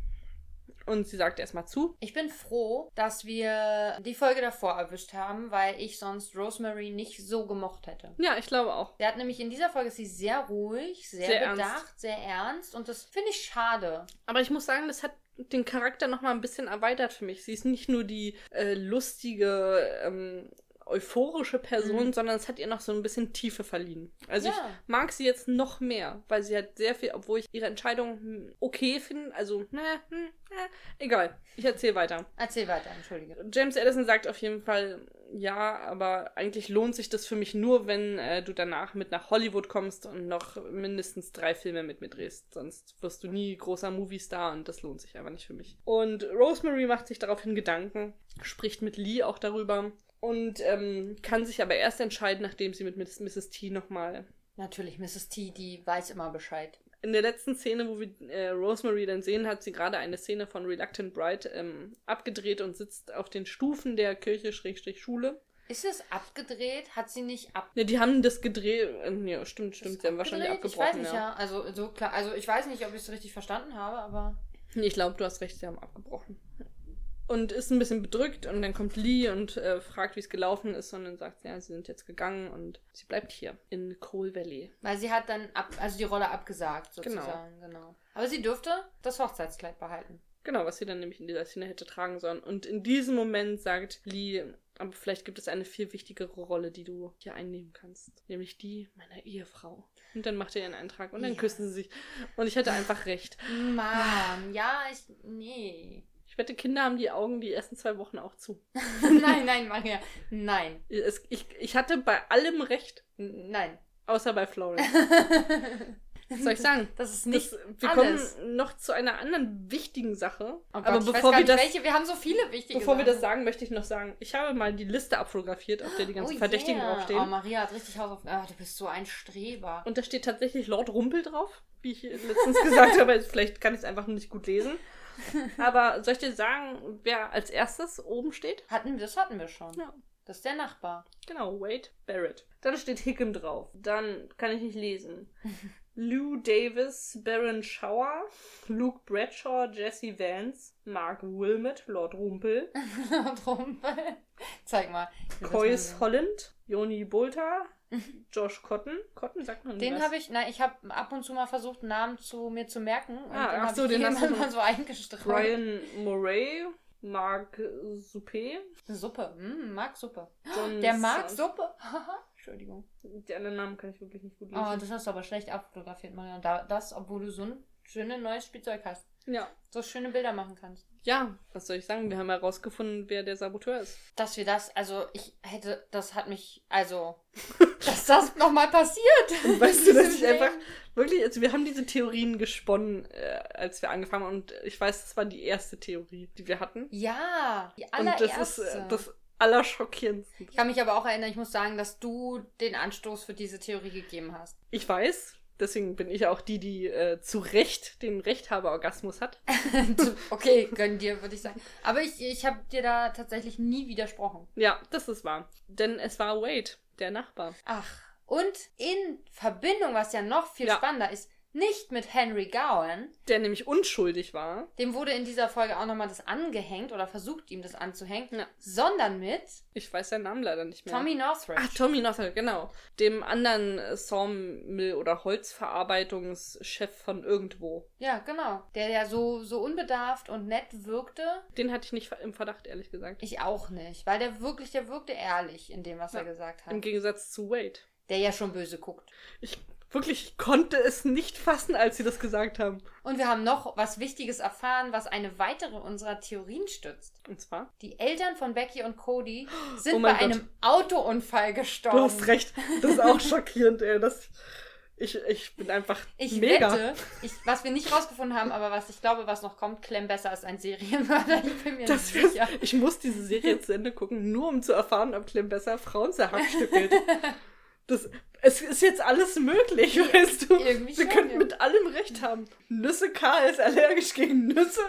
Speaker 1: Und sie sagt erstmal zu.
Speaker 2: Ich bin froh, dass wir die Folge davor erwischt haben, weil ich sonst Rosemary nicht so gemocht hätte.
Speaker 1: Ja, ich glaube auch.
Speaker 2: Sie hat nämlich in dieser Folge sie sehr ruhig, sehr,
Speaker 1: Sehr ernst.
Speaker 2: bedacht, sehr ernst und das finde ich schade.
Speaker 1: Aber ich muss sagen, das hat den Charakter noch mal ein bisschen erweitert für mich. Sie ist nicht nur die äh, lustige, ähm, euphorische Person,
Speaker 2: Mhm.
Speaker 1: sondern es hat ihr noch so ein bisschen Tiefe verliehen. Also
Speaker 2: Ja.
Speaker 1: ich mag sie jetzt noch mehr, weil sie hat sehr viel, obwohl ich ihre Entscheidung hm, okay finde, also, na, hm, na, egal. Ich erzähle weiter.
Speaker 2: Erzähl weiter, entschuldige.
Speaker 1: James Addison sagt auf jeden Fall, ja, aber eigentlich lohnt sich das für mich nur, wenn äh, du danach mit nach Hollywood kommst und noch mindestens drei Filme mit mir drehst. Sonst wirst du nie großer Movie-Star und das lohnt sich einfach nicht für mich. Und Rosemary macht sich daraufhin Gedanken, spricht mit Lee auch darüber und ähm, kann sich aber erst entscheiden, nachdem sie mit Mrs. T nochmal
Speaker 2: Natürlich, Mrs. T, die weiß immer Bescheid.
Speaker 1: in der letzten Szene, wo wir äh, Rosemary dann sehen, hat sie gerade eine Szene von Reluctant Bride ähm, abgedreht und sitzt auf den Stufen der Kirche Schrägstrich Schule.
Speaker 2: Ist es abgedreht? Hat sie nicht ab
Speaker 1: Ne, die haben das gedreht. Äh, ja, stimmt, stimmt. Sie haben wahrscheinlich abgebrochen.
Speaker 2: Ich weiß nicht, ja. Also, so klar. Also, ich weiß nicht, ob ich es richtig verstanden habe, aber.
Speaker 1: Ich glaube, du hast recht, sie haben abgebrochen. Und ist ein bisschen bedrückt und dann kommt Lee und äh, fragt, wie es gelaufen ist und dann sagt sie, ja, sie sind jetzt gegangen und sie bleibt hier in Coal Valley.
Speaker 2: Weil sie hat dann ab, also die Rolle abgesagt, sozusagen, genau. Aber sie dürfte das Hochzeitskleid behalten.
Speaker 1: Genau, was sie dann nämlich in dieser Szene hätte tragen sollen. Und in diesem Moment sagt Lee, aber vielleicht gibt es eine viel wichtigere Rolle, die du hier einnehmen kannst. Nämlich die meiner Ehefrau. Und dann macht er ihren Eintrag und dann
Speaker 2: Ja.
Speaker 1: küssen sie sich. Und ich hatte einfach recht.
Speaker 2: Mann, ja, ich. Nee.
Speaker 1: Ich wette, Kinder haben die Augen die ersten zwei Wochen auch zu. (laughs)
Speaker 2: nein, nein, Maria. Nein.
Speaker 1: Es, ich, ich hatte bei allem recht,
Speaker 2: Nein.
Speaker 1: außer bei Florence. Was (laughs) soll ich sagen?
Speaker 2: Das ist nicht.
Speaker 1: Das, wir
Speaker 2: alles.
Speaker 1: kommen noch zu einer anderen wichtigen Sache.
Speaker 2: Oh Gott,
Speaker 1: aber bevor wir das,
Speaker 2: welche. Wir haben so viele wichtige
Speaker 1: bevor wir
Speaker 2: Sachen.
Speaker 1: das sagen, möchte ich noch sagen, ich habe mal die Liste abfotografiert, auf der die ganzen
Speaker 2: oh
Speaker 1: Verdächtigen
Speaker 2: yeah.
Speaker 1: draufstehen.
Speaker 2: Oh, Maria hat richtig Hausaufgaben. Ah, du bist so ein Streber.
Speaker 1: Und da steht tatsächlich Lord Rumpel drauf, wie ich letztens gesagt (laughs) habe. Vielleicht kann ich es einfach nicht gut lesen. (laughs) Aber soll ich dir sagen, wer als erstes oben steht?
Speaker 2: Hatten, das hatten wir schon.
Speaker 1: Ja.
Speaker 2: Das ist der Nachbar.
Speaker 1: Genau, Wade Barrett. Dann steht Hickam drauf. Dann kann ich nicht lesen. (laughs) Lou Davis, Baron Shower, Luke Bradshaw, Jesse Vance, Mark Wilmot, Lord Rumpel, (laughs)
Speaker 2: Drum. Zeig mal.
Speaker 1: Coyce Holland, Joni Bolter, Josh Cotton. Cotton sagt man
Speaker 2: Den habe ich, na, ich habe ab und zu mal versucht, einen Namen zu mir zu merken. Und
Speaker 1: Ah,
Speaker 2: den
Speaker 1: ach so,
Speaker 2: ich
Speaker 1: den hast du
Speaker 2: mal so (laughs) eingestrichen.
Speaker 1: Brian Murray, Mark Suppé,
Speaker 2: Suppe. Mm, mag Suppe.
Speaker 1: John
Speaker 2: Der
Speaker 1: Sand-
Speaker 2: Suppe. (laughs) Entschuldigung.
Speaker 1: Die anderen Namen kann ich wirklich nicht gut lesen.
Speaker 2: Oh, das hast du aber schlecht abfotografiert, Marion. Da, das, obwohl du so ein schönes neues Spielzeug hast.
Speaker 1: ja.
Speaker 2: So schöne Bilder machen kannst.
Speaker 1: Ja, was soll ich sagen? Wir haben herausgefunden, wer der Saboteur ist.
Speaker 2: Dass wir das, also ich hätte, das hat mich, also, (laughs) dass das nochmal passiert. (laughs)
Speaker 1: Weißt du, dass ich einfach wirklich, also wir haben diese Theorien gesponnen, äh, als wir angefangen haben und ich weiß, das war die erste Theorie, die wir hatten.
Speaker 2: Ja, die
Speaker 1: Und
Speaker 2: allererste.
Speaker 1: das ist äh, das Allerschockierendste.
Speaker 2: ich kann mich aber auch erinnern, ich muss sagen, dass du den Anstoß für diese Theorie gegeben hast.
Speaker 1: Ich weiß, deswegen bin ich auch die, die äh, zu Recht den Rechthaber-Orgasmus hat. (laughs)
Speaker 2: okay, gönn dir, würde ich sagen. Aber ich, ich habe dir da tatsächlich nie widersprochen.
Speaker 1: Ja, das ist wahr. Denn es war Wade, der Nachbar.
Speaker 2: Ach, und in Verbindung, was ja noch viel
Speaker 1: Ja.
Speaker 2: spannender ist, nicht mit Henry Gowan,
Speaker 1: Der nämlich unschuldig war.
Speaker 2: dem wurde in dieser Folge auch nochmal das angehängt oder versucht ihm das anzuhängen,
Speaker 1: Ja.
Speaker 2: sondern mit
Speaker 1: Ich weiß seinen Namen leider nicht mehr.
Speaker 2: Tommy Northridge.
Speaker 1: Ach, Tommy Nothel, genau. Dem anderen äh, Sawmill- oder Holzverarbeitungschef von irgendwo.
Speaker 2: Ja, genau. Der ja so, so unbedarft und nett wirkte.
Speaker 1: Den hatte ich nicht im Verdacht, ehrlich gesagt.
Speaker 2: Ich auch nicht, weil der wirklich, der wirkte ehrlich in dem, was
Speaker 1: Ja.
Speaker 2: er gesagt hat.
Speaker 1: Im Gegensatz zu Wade.
Speaker 2: Der ja schon böse guckt.
Speaker 1: Ich wirklich ich konnte es nicht fassen, als sie das gesagt haben.
Speaker 2: Und wir haben noch was Wichtiges erfahren, was eine weitere unserer Theorien stützt.
Speaker 1: Und zwar?
Speaker 2: Die Eltern von Becky und Cody (gasps) sind
Speaker 1: Oh
Speaker 2: bei
Speaker 1: Gott.
Speaker 2: einem Autounfall gestorben.
Speaker 1: Du hast recht. Das ist auch (laughs) schockierend, ey. Das, ich, ich bin einfach
Speaker 2: Ich
Speaker 1: mega.
Speaker 2: wette, ich, was wir nicht rausgefunden haben, aber was ich glaube, was noch kommt, Clem besser als ein Serienmörder. (laughs) Ich bin mir
Speaker 1: Das
Speaker 2: nicht sicher.
Speaker 1: ich muss diese Serie zu Ende gucken, nur um zu erfahren, ob Clem besser Frauen zerhackstückelt. (laughs) Das, es ist jetzt alles möglich, weißt du?
Speaker 2: Irgendwie
Speaker 1: Wir
Speaker 2: schon,
Speaker 1: könnten
Speaker 2: ja.
Speaker 1: mit allem recht haben. Nüsse K ist allergisch gegen Nüsse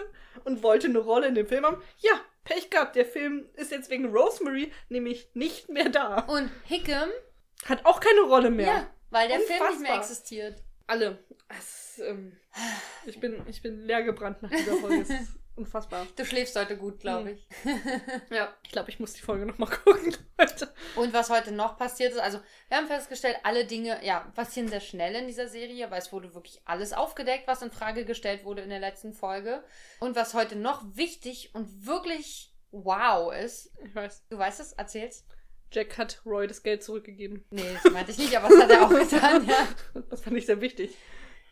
Speaker 1: und wollte eine Rolle in dem Film haben. Ja, Pech gehabt. Der Film ist jetzt wegen Rosemary nämlich nicht mehr da.
Speaker 2: Und Hickam,
Speaker 1: Hat auch keine Rolle mehr.
Speaker 2: ja, weil der Film nicht mehr
Speaker 1: Unfassbar.
Speaker 2: existiert.
Speaker 1: Alle. Es, ähm, ich, bin, ich bin leer gebrannt nach dieser Folge. Es ist (laughs) unfassbar.
Speaker 2: Du schläfst heute gut, glaube
Speaker 1: Hm.
Speaker 2: ich. (laughs)
Speaker 1: Ja, ich glaube, ich muss die Folge nochmal (laughs) gucken, Leute.
Speaker 2: Und was heute noch passiert ist, also wir haben festgestellt, alle Dinge, ja, passieren sehr schnell in dieser Serie, weil es wurde wirklich alles aufgedeckt, was in Frage gestellt wurde in der letzten Folge. Und was heute noch wichtig und wirklich wow ist,
Speaker 1: Ich weiß.
Speaker 2: du weißt es, erzähl's.
Speaker 1: Jack hat Roy das Geld zurückgegeben.
Speaker 2: Nee, das meinte ich nicht, aber das hat er auch (laughs) getan, ja.
Speaker 1: Das fand ich sehr wichtig.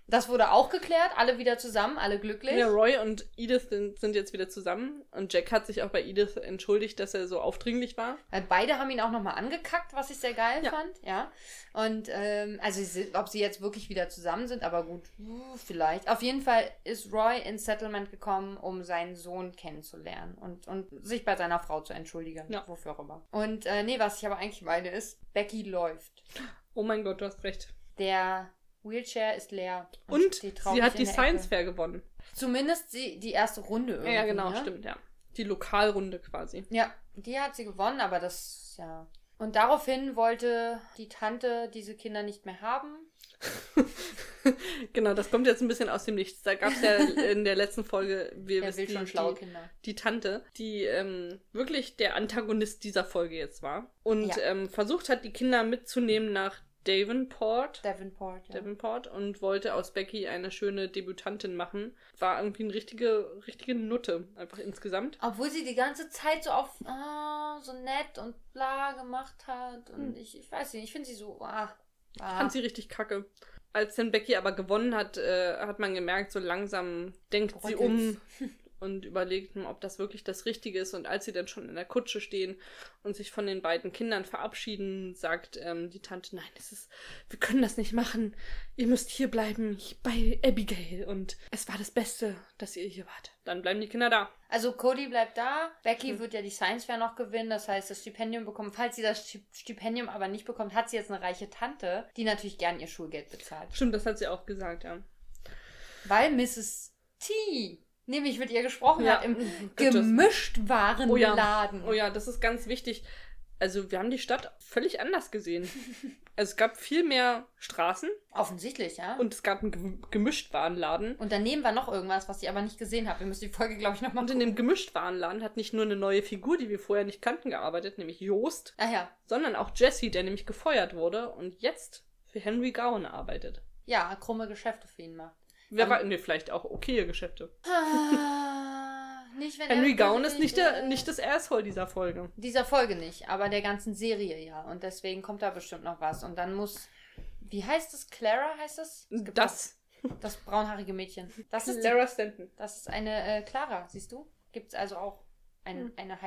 Speaker 2: Das wurde auch geklärt, alle wieder zusammen, alle glücklich.
Speaker 1: Ja, Roy und Edith sind, jetzt wieder zusammen. Und Jack hat sich auch bei Edith entschuldigt, dass er so aufdringlich war.
Speaker 2: Weil beide haben ihn auch nochmal angekackt, was ich sehr geil
Speaker 1: Ja.
Speaker 2: fand, ja. Und ähm, also ob sie jetzt wirklich wieder zusammen sind, aber gut, uh, vielleicht. Auf jeden Fall ist Roy ins Settlement gekommen, um seinen Sohn kennenzulernen und, und sich bei seiner Frau zu entschuldigen,
Speaker 1: Ja.
Speaker 2: wofür auch immer. Und äh, nee, was ich aber eigentlich meine ist, Becky läuft.
Speaker 1: Oh mein Gott, du hast recht.
Speaker 2: Der Wheelchair ist leer.
Speaker 1: Und
Speaker 2: steht
Speaker 1: sie hat die Science
Speaker 2: Ecke.
Speaker 1: Fair gewonnen.
Speaker 2: Zumindest die, die erste Runde irgendwie.
Speaker 1: ja, genau,
Speaker 2: ne?
Speaker 1: stimmt, ja. Die Lokalrunde quasi.
Speaker 2: Ja, die hat sie gewonnen, aber das, ja. Und daraufhin wollte die Tante diese Kinder nicht mehr haben. (laughs)
Speaker 1: genau, das kommt jetzt ein bisschen aus dem Nichts. Da gab es ja (laughs) in der letzten Folge, wir wissen, die, die, die Tante, die ähm, wirklich der Antagonist dieser Folge jetzt war. Und
Speaker 2: Ja.
Speaker 1: ähm, versucht hat, die Kinder mitzunehmen nach Davenport.
Speaker 2: Davenport, ja.
Speaker 1: Davenport und wollte aus Becky eine schöne Debütantin machen. War irgendwie eine richtige, richtige Nutte, einfach insgesamt.
Speaker 2: Obwohl sie die ganze Zeit so auf ah, so nett und bla gemacht hat. Und
Speaker 1: Hm.
Speaker 2: ich, ich weiß nicht, ich finde sie so. Ah,
Speaker 1: Ich
Speaker 2: ah.
Speaker 1: fand sie richtig kacke. Als dann Becky aber gewonnen hat, äh, hat man gemerkt, so langsam denkt sie um (laughs) und überlegt, hm, ob das wirklich das Richtige ist. Und als sie dann schon in der Kutsche stehen und sich von den beiden Kindern verabschieden, sagt ähm, die Tante, nein, es ist, wir können das nicht machen. Ihr müsst hier bleiben ich- bei Abigail. Und es war das Beste, dass ihr hier wart. Dann bleiben die Kinder da.
Speaker 2: Also Cody bleibt da. Becky
Speaker 1: Hm.
Speaker 2: wird ja die Science Fair noch gewinnen, das heißt das Stipendium bekommen. Falls sie das Sti- Stipendium aber nicht bekommt, hat sie jetzt eine reiche Tante, die natürlich gern ihr Schulgeld bezahlt.
Speaker 1: Stimmt, das hat sie auch gesagt, ja.
Speaker 2: Weil Mrs. T nämlich mit ihr gesprochen
Speaker 1: Ja,
Speaker 2: hat im. (laughs) Gemischtwarenladen.
Speaker 1: Oh ja, oh ja, das ist ganz wichtig. Also wir haben die Stadt völlig anders gesehen. (laughs) Also es gab viel mehr Straßen
Speaker 2: Offensichtlich, ja. Und,
Speaker 1: und es gab einen Gem- Gemischtwarenladen.
Speaker 2: daneben war noch irgendwas, was ich aber nicht gesehen habe. Wir müssen die Folge, glaube ich, nochmal
Speaker 1: Und in dem Gemischtwarenladen hat nicht nur eine neue Figur, die wir vorher nicht kannten, gearbeitet, nämlich Joost,
Speaker 2: Ah ja.
Speaker 1: sondern auch Jesse, der nämlich gefeuert wurde und jetzt für Henry Gowan arbeitet.
Speaker 2: Ja, krumme Geschäfte für ihn macht.
Speaker 1: Wer
Speaker 2: Ähm,
Speaker 1: war, nee, vielleicht auch okaye Geschäfte.
Speaker 2: Ah, nicht, wenn
Speaker 1: Henry Gowan ist nicht, der, nicht das Asshole dieser Folge.
Speaker 2: Dieser Folge nicht, aber der ganzen Serie ja. Und deswegen kommt da bestimmt noch was. Und dann muss. Wie heißt es? Clara heißt es? Es
Speaker 1: Das.
Speaker 2: Das braunhaarige Mädchen. Das ist, die,
Speaker 1: Lara Stanton.
Speaker 2: das ist eine äh, Clara, siehst du? Gibt es also auch ein,
Speaker 1: Hm.
Speaker 2: eine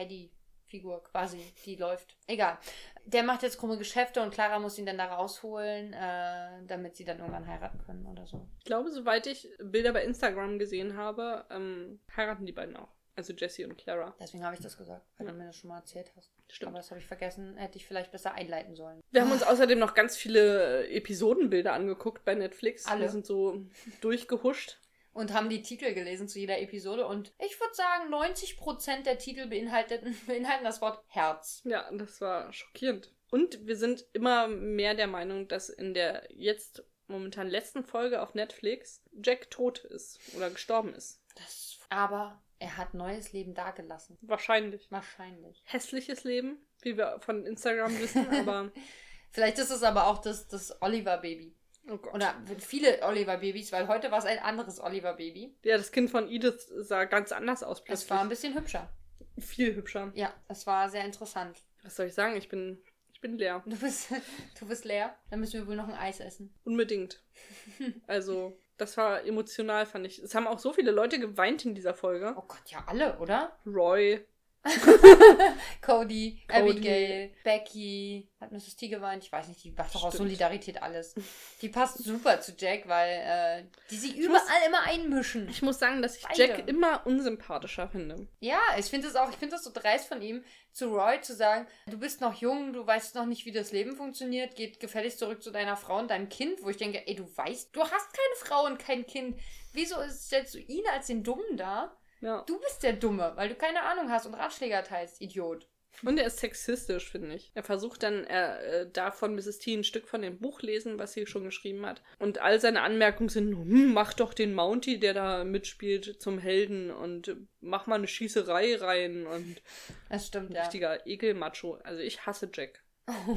Speaker 2: Heidi-Figur quasi, die läuft. Egal. Der macht jetzt krumme Geschäfte und Clara muss ihn dann da rausholen, äh, damit sie dann irgendwann heiraten können oder so.
Speaker 1: Ich glaube, soweit ich Bilder bei Instagram gesehen habe, ähm, heiraten die beiden auch. Also Jesse und Clara.
Speaker 2: Deswegen habe ich das gesagt, weil
Speaker 1: Ja.
Speaker 2: du mir das schon mal erzählt hast.
Speaker 1: Stimmt.
Speaker 2: Aber das habe ich vergessen, hätte ich vielleicht besser einleiten sollen.
Speaker 1: Wir haben uns außerdem noch ganz viele Episodenbilder angeguckt bei Netflix.
Speaker 2: Alle.
Speaker 1: Die sind so durchgehuscht.
Speaker 2: Und haben die Titel gelesen zu jeder Episode. Und ich würde sagen, 90% der Titel beinhalten, (laughs) beinhalten das Wort Herz.
Speaker 1: Ja, das war schockierend. Und wir sind immer mehr der Meinung, dass in der jetzt momentan letzten Folge auf Netflix Jack tot ist oder gestorben ist.
Speaker 2: Das, aber er hat neues Leben dagelassen.
Speaker 1: Wahrscheinlich.
Speaker 2: Wahrscheinlich.
Speaker 1: Hässliches Leben, wie wir von Instagram wissen, aber (laughs)
Speaker 2: Vielleicht ist es aber auch das, das Oliver-Baby.
Speaker 1: Oh.
Speaker 2: Oder viele Oliver-Babys, weil heute war es ein anderes Oliver-Baby.
Speaker 1: ja, das Kind von Edith sah ganz anders aus
Speaker 2: Es
Speaker 1: plötzlich.
Speaker 2: war ein bisschen hübscher.
Speaker 1: viel hübscher.
Speaker 2: Ja, es war sehr interessant.
Speaker 1: Was soll ich sagen? Ich bin, ich bin leer.
Speaker 2: Du bist, (laughs) du bist leer. Dann müssen wir wohl noch ein Eis essen.
Speaker 1: Unbedingt. (laughs) Also, das war emotional, fand ich. Es haben auch so viele Leute geweint in dieser Folge.
Speaker 2: Oh Gott, ja, alle, oder?
Speaker 1: Roy, (laughs)
Speaker 2: Cody,
Speaker 1: Cody.
Speaker 2: Abigail, Becky, hat Mrs. T geweint. Ich weiß nicht, die macht doch aus. Solidarität alles. Die passt (laughs) super zu Jack, weil äh, die
Speaker 1: muss-
Speaker 2: überall immer einmischen.
Speaker 1: ich muss sagen, dass ich
Speaker 2: Beide.
Speaker 1: Jack immer unsympathischer finde.
Speaker 2: Ja, ich finde es auch, ich finde das so dreist von ihm, zu Roy zu sagen, du bist noch jung, du weißt noch nicht, wie das Leben funktioniert, geht gefälligst zurück zu deiner Frau und deinem Kind, wo ich denke, ey, du weißt, du hast keine Frau und kein Kind. Wieso stellst du ihn als den Dummen da?
Speaker 1: Ja.
Speaker 2: Du bist der Dumme, weil du keine Ahnung hast und Ratschläge erteilst, Idiot.
Speaker 1: Und er ist sexistisch, finde ich. Er versucht dann, er äh, darf von Mrs. T ein Stück von dem Buch lesen, was sie schon geschrieben hat. Und all seine Anmerkungen sind, hm, mach doch den Mounty, der da mitspielt, zum Helden und mach mal eine Schießerei rein und
Speaker 2: Das stimmt,
Speaker 1: ein
Speaker 2: ja.
Speaker 1: richtiger Ekelmacho. Also ich hasse Jack.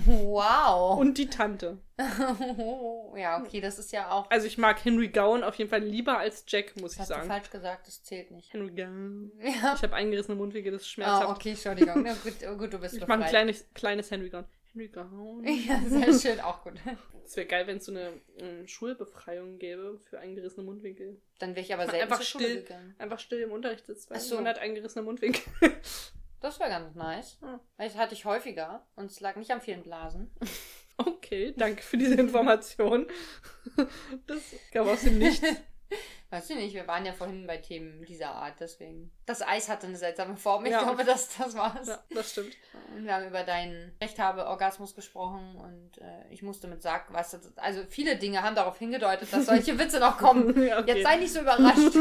Speaker 2: Wow.
Speaker 1: Und die Tante. (laughs)
Speaker 2: ja, okay, das ist ja auch.
Speaker 1: Also ich mag Henry Gowan auf jeden Fall lieber als Jack, muss
Speaker 2: Das
Speaker 1: ich
Speaker 2: hast du
Speaker 1: sagen.
Speaker 2: falsch gesagt, das zählt nicht.
Speaker 1: Henry Gowan.
Speaker 2: Ja.
Speaker 1: Ich habe eingerissene Mundwege, das ist
Speaker 2: Oh,
Speaker 1: schmerzhaft.
Speaker 2: okay, Entschuldigung. Na gut, oh, gut, du bist
Speaker 1: Ich mache ein
Speaker 2: befreit.
Speaker 1: kleines, kleines Henry Gowan. Henry Gowan. (laughs)
Speaker 2: Ja, sehr schön, auch gut.
Speaker 1: Es wäre geil, wenn es so eine ähm, Schulbefreiung gäbe für eingerissene Mundwinkel.
Speaker 2: Dann wäre ich aber selten
Speaker 1: einfach
Speaker 2: Schule
Speaker 1: still.
Speaker 2: gegangen.
Speaker 1: Einfach still im Unterricht sitzt, weil
Speaker 2: so.
Speaker 1: man hat eingerissene Mundwinkel. (laughs)
Speaker 2: Das wäre ganz nice. Das hatte ich häufiger und es lag nicht an vielen Blasen. (laughs)
Speaker 1: Okay, danke für diese Information. (laughs) Das gab aus dem Nichts. (laughs)
Speaker 2: Weißt du nicht, wir waren ja vorhin bei Themen dieser Art, deswegen. Das Eis hatte eine seltsame Form. Ich
Speaker 1: Ja.
Speaker 2: glaube, das, das war's.
Speaker 1: Ja, das stimmt.
Speaker 2: Und wir haben über deinen Rechthabe-Orgasmus gesprochen und äh, ich musste mit Sarg, weißt du, also viele Dinge haben darauf hingedeutet, dass solche Witze noch kommen.
Speaker 1: Okay.
Speaker 2: Jetzt sei nicht so überrascht.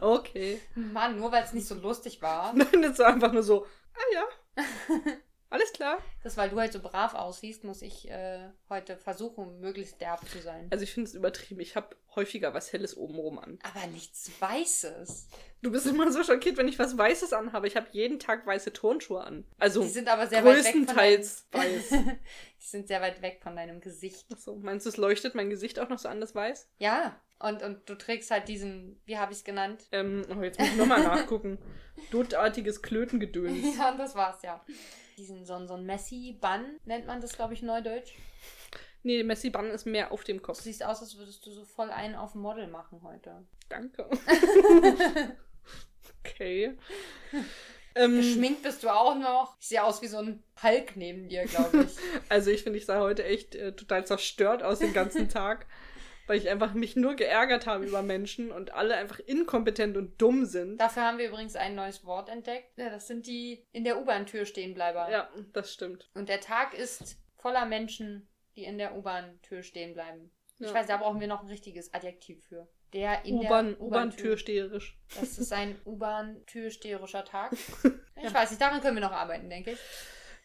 Speaker 1: Okay.
Speaker 2: Mann, nur weil es nicht so lustig war.
Speaker 1: Nein, das war einfach nur so, ah ja. (laughs) Alles klar.
Speaker 2: Das, weil du halt so brav aussiehst, muss ich äh, heute versuchen, möglichst derb zu sein.
Speaker 1: Also ich finde es übertrieben. Ich habe häufiger was Helles obenrum an.
Speaker 2: Aber nichts Weißes.
Speaker 1: Du bist immer so schockiert, wenn ich was Weißes anhabe. Ich habe jeden Tag weiße Turnschuhe an. Also
Speaker 2: Die sind aber sehr weit weg von
Speaker 1: größtenteils (laughs) weiß.
Speaker 2: deinem, Die sind sehr weit weg von deinem Gesicht.
Speaker 1: Achso, meinst du, es leuchtet mein Gesicht auch noch so an das Weiß?
Speaker 2: Ja, und, und du trägst halt diesen, wie habe ich es genannt?
Speaker 1: Ähm, oh, jetzt muss ich nochmal nachgucken. (laughs) Dotartiges Klötengedöns.
Speaker 2: Ja, das war's ja. Diesen, so, ein- so ein Messi-Bun nennt man das, glaube ich, neudeutsch.
Speaker 1: Nee, Messi Bann ist mehr auf dem
Speaker 2: Du
Speaker 1: Kopf.
Speaker 2: siehst aus, als würdest du so voll einen auf Model machen heute.
Speaker 1: Danke. (laughs) okay. (laughs) Ähm,
Speaker 2: Geschminkt bist du auch noch. Ich sehe aus wie so ein Hulk neben dir, glaube ich.
Speaker 1: also ich finde, ich sah heute echt äh, total zerstört aus den ganzen Tag, weil ich einfach mich nur geärgert habe über Menschen und alle einfach inkompetent und dumm sind.
Speaker 2: Dafür haben wir übrigens ein neues Wort entdeckt. Ja, das sind die in der U-Bahn-Tür stehenbleiber.
Speaker 1: Ja, das stimmt.
Speaker 2: Und der Tag ist voller Menschen, die in der U-Bahn-Tür stehen bleiben.
Speaker 1: Ja.
Speaker 2: Ich weiß, da brauchen wir noch ein richtiges Adjektiv für. Der in
Speaker 1: U-Bahn,
Speaker 2: der
Speaker 1: U-Bahn-Tür steherisch.
Speaker 2: Das ist ein (laughs) U-Bahn-Türsteherischer Tag. (laughs) Ich weiß nicht, daran können wir noch arbeiten, denke ich.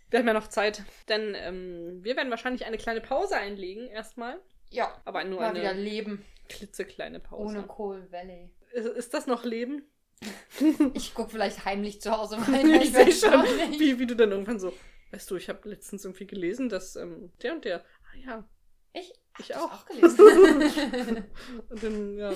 Speaker 1: Wir haben ja noch Zeit, denn ähm, wir werden wahrscheinlich eine kleine Pause einlegen erstmal.
Speaker 2: Ja.
Speaker 1: Aber nur
Speaker 2: Mal wieder leben.
Speaker 1: klitzekleine Pause.
Speaker 2: Ohne Coal Valley.
Speaker 1: Ist, ist das noch Leben? (laughs)
Speaker 2: Ich gucke vielleicht heimlich zu Hause (laughs) rein.
Speaker 1: ich sehe schon, wie, wie du dann irgendwann so, weißt du, ich habe letztens irgendwie gelesen, dass ähm, der und der, ah ja,
Speaker 2: Ich,
Speaker 1: ich auch.
Speaker 2: auch gelesen. (laughs)
Speaker 1: Und dann, ja,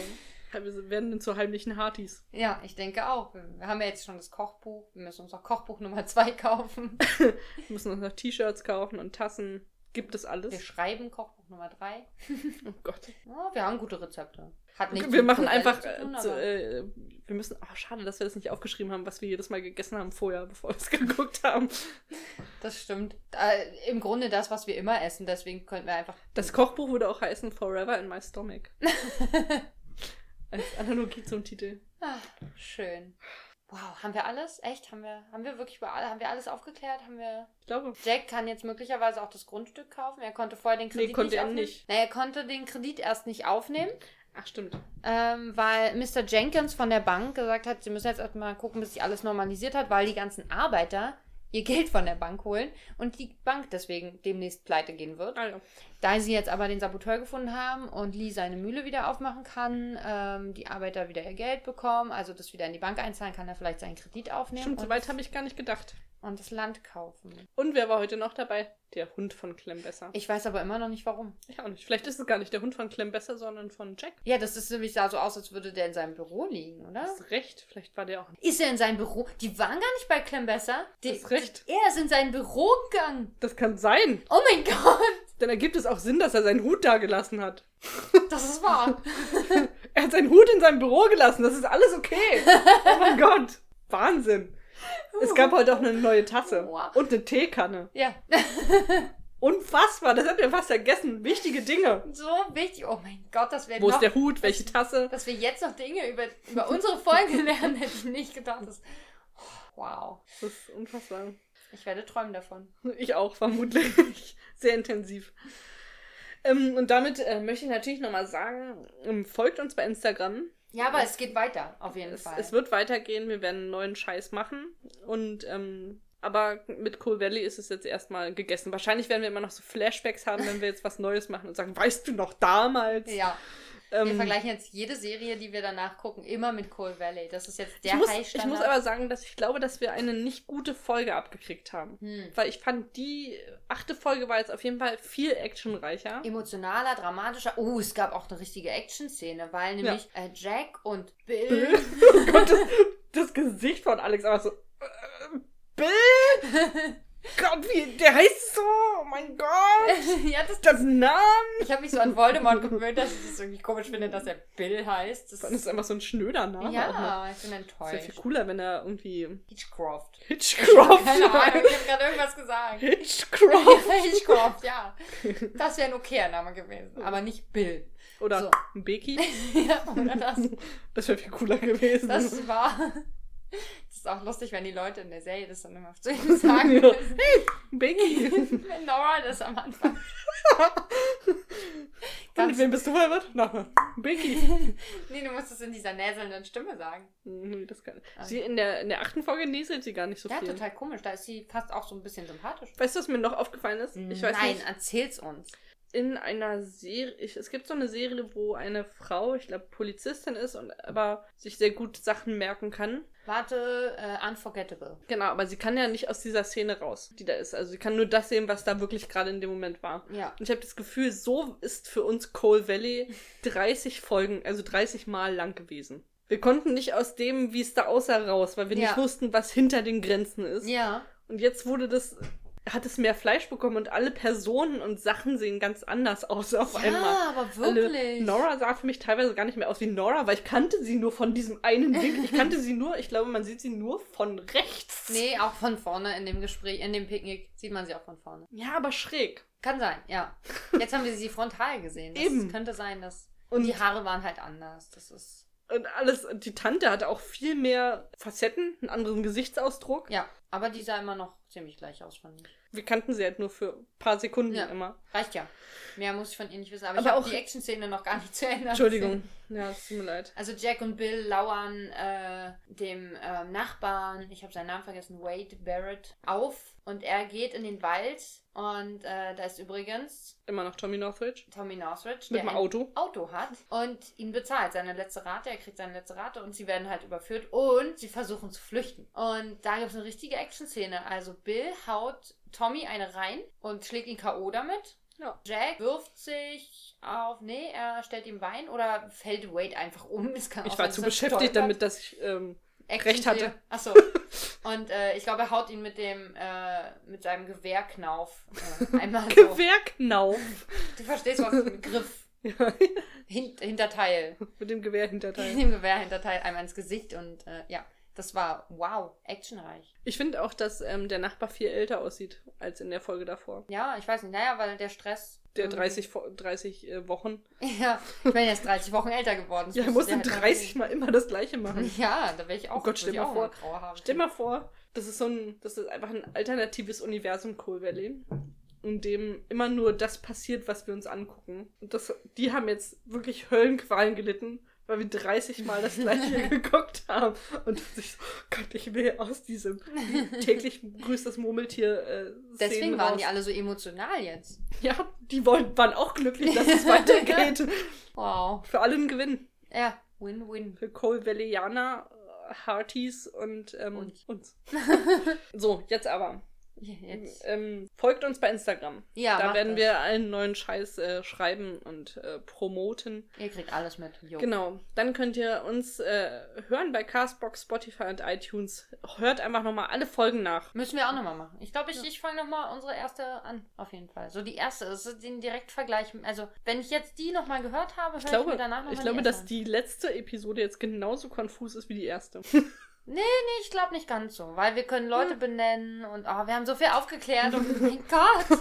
Speaker 1: wir werden dann zu heimlichen Hartis.
Speaker 2: ja, ich denke auch. Wir haben ja jetzt schon das Kochbuch. Wir müssen uns auch Kochbuch Nummer 2 kaufen.
Speaker 1: Wir müssen uns noch T-Shirts kaufen und Tassen. Gibt es
Speaker 2: Wir
Speaker 1: alles?
Speaker 2: schreiben Kochbuch Nummer 3. (laughs)
Speaker 1: Oh Gott.
Speaker 2: Ja, wir haben gute Rezepte. Hat nicht
Speaker 1: wir machen einfach,
Speaker 2: tun,
Speaker 1: äh, zu, äh, wir müssen, oh, schade, dass wir das nicht aufgeschrieben haben, was wir jedes Mal gegessen haben vorher, bevor wir es (laughs) geguckt haben.
Speaker 2: Das stimmt. Äh, Im Grunde das, was wir immer essen. Deswegen könnten wir einfach.
Speaker 1: Das Kochbuch würde auch heißen Forever in My Stomach. (laughs) Als Analogie zum Titel.
Speaker 2: Ah, schön. Wow, haben wir alles? Echt? Haben wir, haben wir wirklich über alle, haben wir alles aufgeklärt? Haben wir.
Speaker 1: Ich glaube.
Speaker 2: Jack kann jetzt möglicherweise auch das Grundstück kaufen. Er konnte vorher den Kredit
Speaker 1: Nee, konnte
Speaker 2: nicht
Speaker 1: er nicht.
Speaker 2: Nee, er konnte den Kredit erst nicht aufnehmen,
Speaker 1: Ach, stimmt.
Speaker 2: ähm, weil Mr. Jenkins von der Bank gesagt hat, sie müssen jetzt erstmal gucken, bis sich alles normalisiert hat, weil die ganzen Arbeiter ihr Geld von der Bank holen und die Bank deswegen demnächst pleite gehen wird.
Speaker 1: Ja.
Speaker 2: Da sie jetzt aber den Saboteur gefunden haben und Lee seine Mühle wieder aufmachen kann, ähm, die Arbeiter wieder ihr Geld bekommen, also das wieder in die Bank einzahlen, kann er vielleicht seinen Kredit aufnehmen
Speaker 1: Stimmt, so weit habe ich gar nicht gedacht.
Speaker 2: Und das Land kaufen.
Speaker 1: Und wer war heute noch dabei? Der Hund von Clem Besser.
Speaker 2: Ich weiß aber immer noch nicht warum.
Speaker 1: Ich auch nicht. Vielleicht ist es gar nicht der Hund von Clem Besser, sondern von Jack.
Speaker 2: Ja, das ist nämlich sah so aus, als würde der in seinem Büro liegen, oder?
Speaker 1: Hast recht. Vielleicht war der auch.
Speaker 2: Ist er in seinem Büro? Die waren gar nicht bei Clem Besser. Die,
Speaker 1: Hast recht.
Speaker 2: Er ist in sein Büro gegangen.
Speaker 1: Das kann sein.
Speaker 2: Oh mein Gott,
Speaker 1: Dann ergibt es auch Sinn, dass er seinen Hut da gelassen hat. (laughs)
Speaker 2: das ist wahr. (laughs)
Speaker 1: Er hat seinen Hut in seinem Büro gelassen. Das ist alles okay. Oh mein Gott. Wahnsinn. Es gab heute auch eine neue Tasse.
Speaker 2: Wow.
Speaker 1: Und eine Teekanne.
Speaker 2: ja, (laughs)
Speaker 1: Unfassbar. Das hat wir fast vergessen. Wichtige Dinge.
Speaker 2: so wichtig. Oh mein Gott, das wäre
Speaker 1: Wo
Speaker 2: noch...
Speaker 1: ist der Hut? Welche Tasse?
Speaker 2: Dass wir jetzt noch Dinge über, über unsere Folge lernen, hätte ich nicht gedacht. Das, wow.
Speaker 1: Das ist unfassbar.
Speaker 2: Ich werde träumen davon.
Speaker 1: Ich auch, vermutlich. (laughs) Sehr intensiv. Ähm, und damit äh, möchte ich natürlich nochmal sagen, ähm, folgt uns bei Instagram.
Speaker 2: Ja, aber es geht weiter, auf jeden
Speaker 1: Es,
Speaker 2: Fall.
Speaker 1: es wird weitergehen, wir werden einen neuen Scheiß machen. Und ähm, aber mit Coal Valley ist es jetzt erstmal gegessen. Wahrscheinlich werden wir immer noch so Flashbacks haben, wenn wir jetzt was Neues machen und sagen, weißt du noch damals?
Speaker 2: ja,
Speaker 1: Ähm,
Speaker 2: wir vergleichen jetzt jede Serie, die wir danach gucken, immer mit Coal Valley. Das ist jetzt der
Speaker 1: ich, muss, ich
Speaker 2: High-Standard.
Speaker 1: muss aber sagen, dass ich glaube, dass wir eine nicht gute Folge abgekriegt haben.
Speaker 2: Hm.
Speaker 1: Weil ich fand, die achte Folge war jetzt auf jeden Fall viel actionreicher.
Speaker 2: emotionaler, dramatischer. Oh, es gab auch eine richtige Action-Szene, weil nämlich äh, Jack und Bill.
Speaker 1: Bill? (laughs) Oh Gott, das, das Gesicht von Alex einfach so. Äh, Bill? (laughs) Gott, wie, der heißt so, oh mein Gott. (laughs)
Speaker 2: ja, das,
Speaker 1: Das Namen.
Speaker 2: ich habe mich so an Voldemort gewöhnt, dass ich es irgendwie komisch finde, dass er Bill heißt. Das
Speaker 1: Das ist einfach so ein schnöder Name.
Speaker 2: ja, ich bin
Speaker 1: Das wäre viel
Speaker 2: enttäuscht.
Speaker 1: cooler, wenn er irgendwie
Speaker 2: Hitchcroft.
Speaker 1: Hitchcroft (laughs)
Speaker 2: Keine Ahnung, ich habe gerade irgendwas gesagt.
Speaker 1: Hitchcroft. (laughs)
Speaker 2: Hitchcroft, ja. Das wäre ein okayer Name gewesen, aber nicht Bill.
Speaker 1: Oder
Speaker 2: So.
Speaker 1: ein Becky.
Speaker 2: ja, oder das.
Speaker 1: Das wäre viel cooler gewesen.
Speaker 2: Das war. (laughs) Das ist auch lustig, wenn die Leute in der Serie das dann immer zu ihm (laughs) sagen.
Speaker 1: Ja. hey, Becky. (laughs)
Speaker 2: wenn Nora das am Anfang.
Speaker 1: Und mit wem bist du verwirrt? Na, Becky.
Speaker 2: nee, du musst es in dieser näselnden Stimme sagen.
Speaker 1: Nee, das kann. Sie in der, in der achten Folge näselt sie gar nicht so
Speaker 2: Ja,
Speaker 1: viel.
Speaker 2: total komisch. Da ist sie fast auch so ein bisschen sympathisch.
Speaker 1: Weißt du, was mir noch aufgefallen ist? Ich weiß
Speaker 2: Nein,
Speaker 1: nicht.
Speaker 2: erzähl's uns.
Speaker 1: In einer Serie, es gibt so eine Serie, wo eine Frau, ich glaube Polizistin ist und aber sich sehr gut Sachen merken kann.
Speaker 2: Warte, äh, Unforgettable.
Speaker 1: Genau, aber sie kann ja nicht aus dieser Szene raus, die da ist. Also sie kann nur das sehen, was da wirklich gerade in dem Moment war.
Speaker 2: Ja.
Speaker 1: Und ich habe das Gefühl, so ist für uns Coal Valley 30 Folgen, also 30 Mal lang gewesen. Wir konnten nicht aus dem, wie es da aussah, raus, weil wir nicht
Speaker 2: Ja.
Speaker 1: wussten, was hinter den Grenzen ist.
Speaker 2: Ja.
Speaker 1: Und jetzt wurde das, hat es mehr Fleisch bekommen und alle Personen und Sachen sehen ganz anders aus auf einmal.
Speaker 2: Ja, aber wirklich.
Speaker 1: Alle, Nora sah für mich teilweise gar nicht mehr aus wie Nora, weil ich kannte sie nur von diesem einen Winkel. Ich kannte sie nur, ich glaube, man sieht sie nur von rechts.
Speaker 2: Nee, auch von vorne in dem Gespräch, in dem Picknick sieht man sie auch von vorne.
Speaker 1: Ja, aber schräg.
Speaker 2: Kann sein, ja. (laughs) Jetzt haben wir sie frontal gesehen. Das
Speaker 1: Eben.
Speaker 2: könnte sein, dass.
Speaker 1: Und-
Speaker 2: die Haare waren halt anders. Das ist.
Speaker 1: Und alles, die Tante hatte auch viel mehr Facetten, einen anderen Gesichtsausdruck.
Speaker 2: Ja, aber die sah immer noch ziemlich gleich aus, fand ich.
Speaker 1: Wir kannten sie halt nur für ein paar Sekunden
Speaker 2: Ja.
Speaker 1: immer.
Speaker 2: Reicht ja. Mehr muss ich von ihr nicht wissen. Aber,
Speaker 1: Aber
Speaker 2: ich habe die Action-Szene noch gar nicht zu Ende.
Speaker 1: Entschuldigung. Ja, es tut mir leid.
Speaker 2: Also Jack und Bill lauern äh, dem ähm, Nachbarn, ich habe seinen Namen vergessen, Wade Barrett, auf und er geht in den Wald und äh, da ist übrigens
Speaker 1: Immer noch Tommy Northridge.
Speaker 2: Tommy Northridge,
Speaker 1: Mit
Speaker 2: der
Speaker 1: dem Auto.
Speaker 2: Auto hat und ihn bezahlt, seine letzte Rate, er kriegt seine letzte Rate und sie werden halt überführt und sie versuchen zu flüchten. Und da gibt es eine richtige Action-Szene. Also Bill haut Tommy eine rein und schlägt ihn K.O. damit.
Speaker 1: Ja.
Speaker 2: Jack wirft sich auf, nee, er stellt ihm Bein oder fällt Wade einfach um. Es kann auch
Speaker 1: Ich war zu
Speaker 2: er
Speaker 1: beschäftigt damit, dass ich. Ähm,
Speaker 2: Action
Speaker 1: recht hatte.
Speaker 2: Achso. (laughs) Und äh, ich glaube, er haut ihn mit dem, äh, mit seinem Gewehrknauf äh, einmal (laughs) so.
Speaker 1: Gewehrknauf.
Speaker 2: Du verstehst, was ich mit Griff. (laughs)
Speaker 1: ja,
Speaker 2: Hin Hinterteil.
Speaker 1: mit dem Gewehrhinterteil.
Speaker 2: In dem Gewehrhinterteil einmal ins Gesicht und äh, ja, das war wow, actionreich.
Speaker 1: Ich finde auch, dass ähm, der Nachbar viel älter aussieht als in der Folge davor.
Speaker 2: Ja, ich weiß nicht, naja, weil der Stress.
Speaker 1: Der
Speaker 2: irgendwie-
Speaker 1: 30, Fo- 30 äh, Wochen. (laughs)
Speaker 2: Ja, ich bin jetzt 30 Wochen älter geworden. das
Speaker 1: Ja, er
Speaker 2: musste
Speaker 1: musste
Speaker 2: der halt
Speaker 1: 30 Mal immer das Gleiche machen. (laughs)
Speaker 2: Ja, da wäre ich auch.
Speaker 1: Oh Gott, stell mal vor. Stell mal vor, das ist so ein, das ist einfach ein alternatives Universum Cool Valley, in dem immer nur das passiert, was wir uns angucken. Und das, die haben jetzt wirklich Höllenqualen gelitten, weil wir 30 Mal das (laughs) gleiche geguckt haben. Und sich so, Gott, ich will aus diesem täglich grüßt das Murmeltier äh,
Speaker 2: Deswegen waren
Speaker 1: raus.
Speaker 2: die alle so emotional jetzt.
Speaker 1: Ja, die wollten, waren auch glücklich, dass es (laughs) weitergeht.
Speaker 2: Wow.
Speaker 1: Für alle ein Gewinn.
Speaker 2: Ja, Win-Win.
Speaker 1: Für Coal Valleyaner, äh, Hearties und ähm,
Speaker 2: Uns.
Speaker 1: uns. so, jetzt aber.
Speaker 2: Jetzt.
Speaker 1: Ähm, folgt uns bei Instagram.
Speaker 2: Ja,
Speaker 1: da werden
Speaker 2: das.
Speaker 1: wir allen neuen Scheiß äh, schreiben und äh, promoten.
Speaker 2: Ihr kriegt alles mit. Jo.
Speaker 1: Genau. Dann könnt ihr uns äh, hören bei Castbox, Spotify und iTunes. Hört einfach nochmal alle Folgen nach.
Speaker 2: Müssen wir auch nochmal machen. Ich glaube, ich,
Speaker 1: Ja.
Speaker 2: ich fange nochmal unsere erste an, auf jeden Fall. So die erste, das ist den Direktvergleich. Also, wenn ich jetzt die nochmal gehört habe, höre
Speaker 1: Ich
Speaker 2: ich, mir danach nochmal
Speaker 1: ich glaube dass
Speaker 2: erste
Speaker 1: die letzte Episode jetzt genauso konfus ist wie die erste. (laughs)
Speaker 2: an. Nee, ich glaube nicht ganz so, weil wir können Leute
Speaker 1: Hm.
Speaker 2: benennen und oh, wir haben so viel aufgeklärt und (laughs) mein Gott.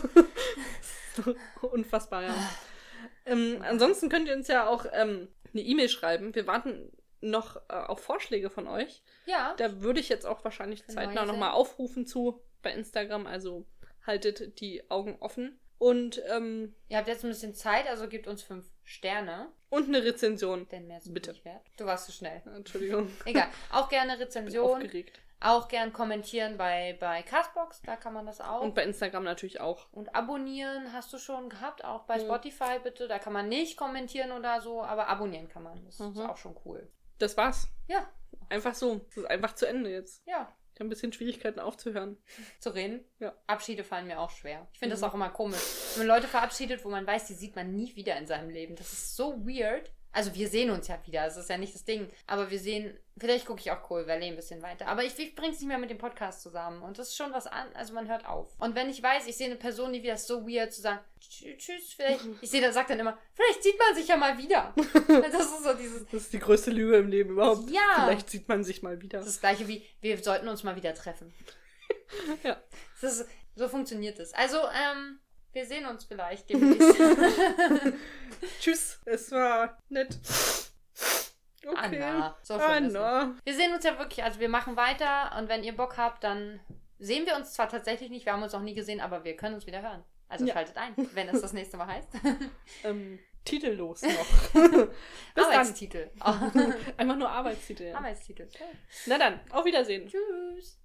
Speaker 1: Unfassbar, ja. (sighs) ähm, ansonsten könnt ihr uns ja auch ähm, eine E-Mail schreiben. Wir warten noch äh, auf Vorschläge von euch.
Speaker 2: Ja,
Speaker 1: Da würde ich jetzt auch wahrscheinlich zeitnah nochmal aufrufen zu bei Instagram. Also haltet die Augen offen. Und, ähm,
Speaker 2: ihr habt jetzt ein bisschen Zeit, also gebt uns fünf Sterne,
Speaker 1: und eine Rezension.
Speaker 2: denn mehr ist
Speaker 1: Bitte.
Speaker 2: nicht wert. Du warst zu schnell. (laughs)
Speaker 1: Entschuldigung.
Speaker 2: Egal. Auch gerne
Speaker 1: Ich bin
Speaker 2: Rezension.
Speaker 1: aufgeregt.
Speaker 2: Auch gern kommentieren bei, bei Castbox, da kann man das auch.
Speaker 1: Und bei Instagram natürlich auch.
Speaker 2: Und abonnieren hast du schon gehabt, auch bei
Speaker 1: Mhm.
Speaker 2: Spotify bitte. Da kann man nicht kommentieren oder so, aber abonnieren kann man. Das ist
Speaker 1: Mhm.
Speaker 2: auch schon cool.
Speaker 1: Das war's.
Speaker 2: Ja,
Speaker 1: Einfach so. Das ist einfach zu Ende jetzt.
Speaker 2: ja.
Speaker 1: Ich habe ein bisschen Schwierigkeiten aufzuhören.
Speaker 2: Zu reden.
Speaker 1: Ja.
Speaker 2: Abschiede fallen mir auch schwer. Ich finde
Speaker 1: Mhm.
Speaker 2: das auch immer komisch. Wenn man Leute verabschiedet, wo man weiß, die sieht man nie wieder in seinem Leben. Das ist so weird. Also wir sehen uns ja wieder, das ist ja nicht das Ding. Aber wir sehen, vielleicht gucke ich auch Cool Valley ein bisschen weiter. Aber ich, ich bring's nicht mehr mit dem Podcast zusammen. Und das ist schon was an, also man hört auf. Und wenn ich weiß, ich sehe eine Person, die wieder so weird zu sagen, "Tschü- tschüss, vielleicht, (laughs) ich sehe, da sagt dann immer, vielleicht sieht man sich ja mal wieder. (laughs) Das ist so dieses,
Speaker 1: Das ist die größte Lüge im Leben überhaupt.
Speaker 2: Ja.
Speaker 1: Vielleicht sieht man sich mal wieder.
Speaker 2: das ist das gleiche wie, wir sollten uns mal wieder treffen. (laughs)
Speaker 1: Ja.
Speaker 2: Ist, so funktioniert es. Also, ähm, wir sehen uns vielleicht demnächst. (laughs)
Speaker 1: Tschüss. Es war nett. Okay.
Speaker 2: Anna. So.
Speaker 1: Anna.
Speaker 2: Wir sehen uns ja wirklich, also wir machen weiter und wenn ihr Bock habt, dann sehen wir uns zwar tatsächlich nicht, wir haben uns noch nie gesehen, aber wir können uns wieder hören. Also
Speaker 1: Ja.
Speaker 2: schaltet ein, wenn es das nächste Mal heißt. (laughs)
Speaker 1: Ähm, titellos noch. (laughs) Bis dann.
Speaker 2: Arbeitstitel. Oh.
Speaker 1: Einfach nur Arbeitstitel.
Speaker 2: Arbeitstitel.
Speaker 1: Na dann, auf Wiedersehen.
Speaker 2: Tschüss.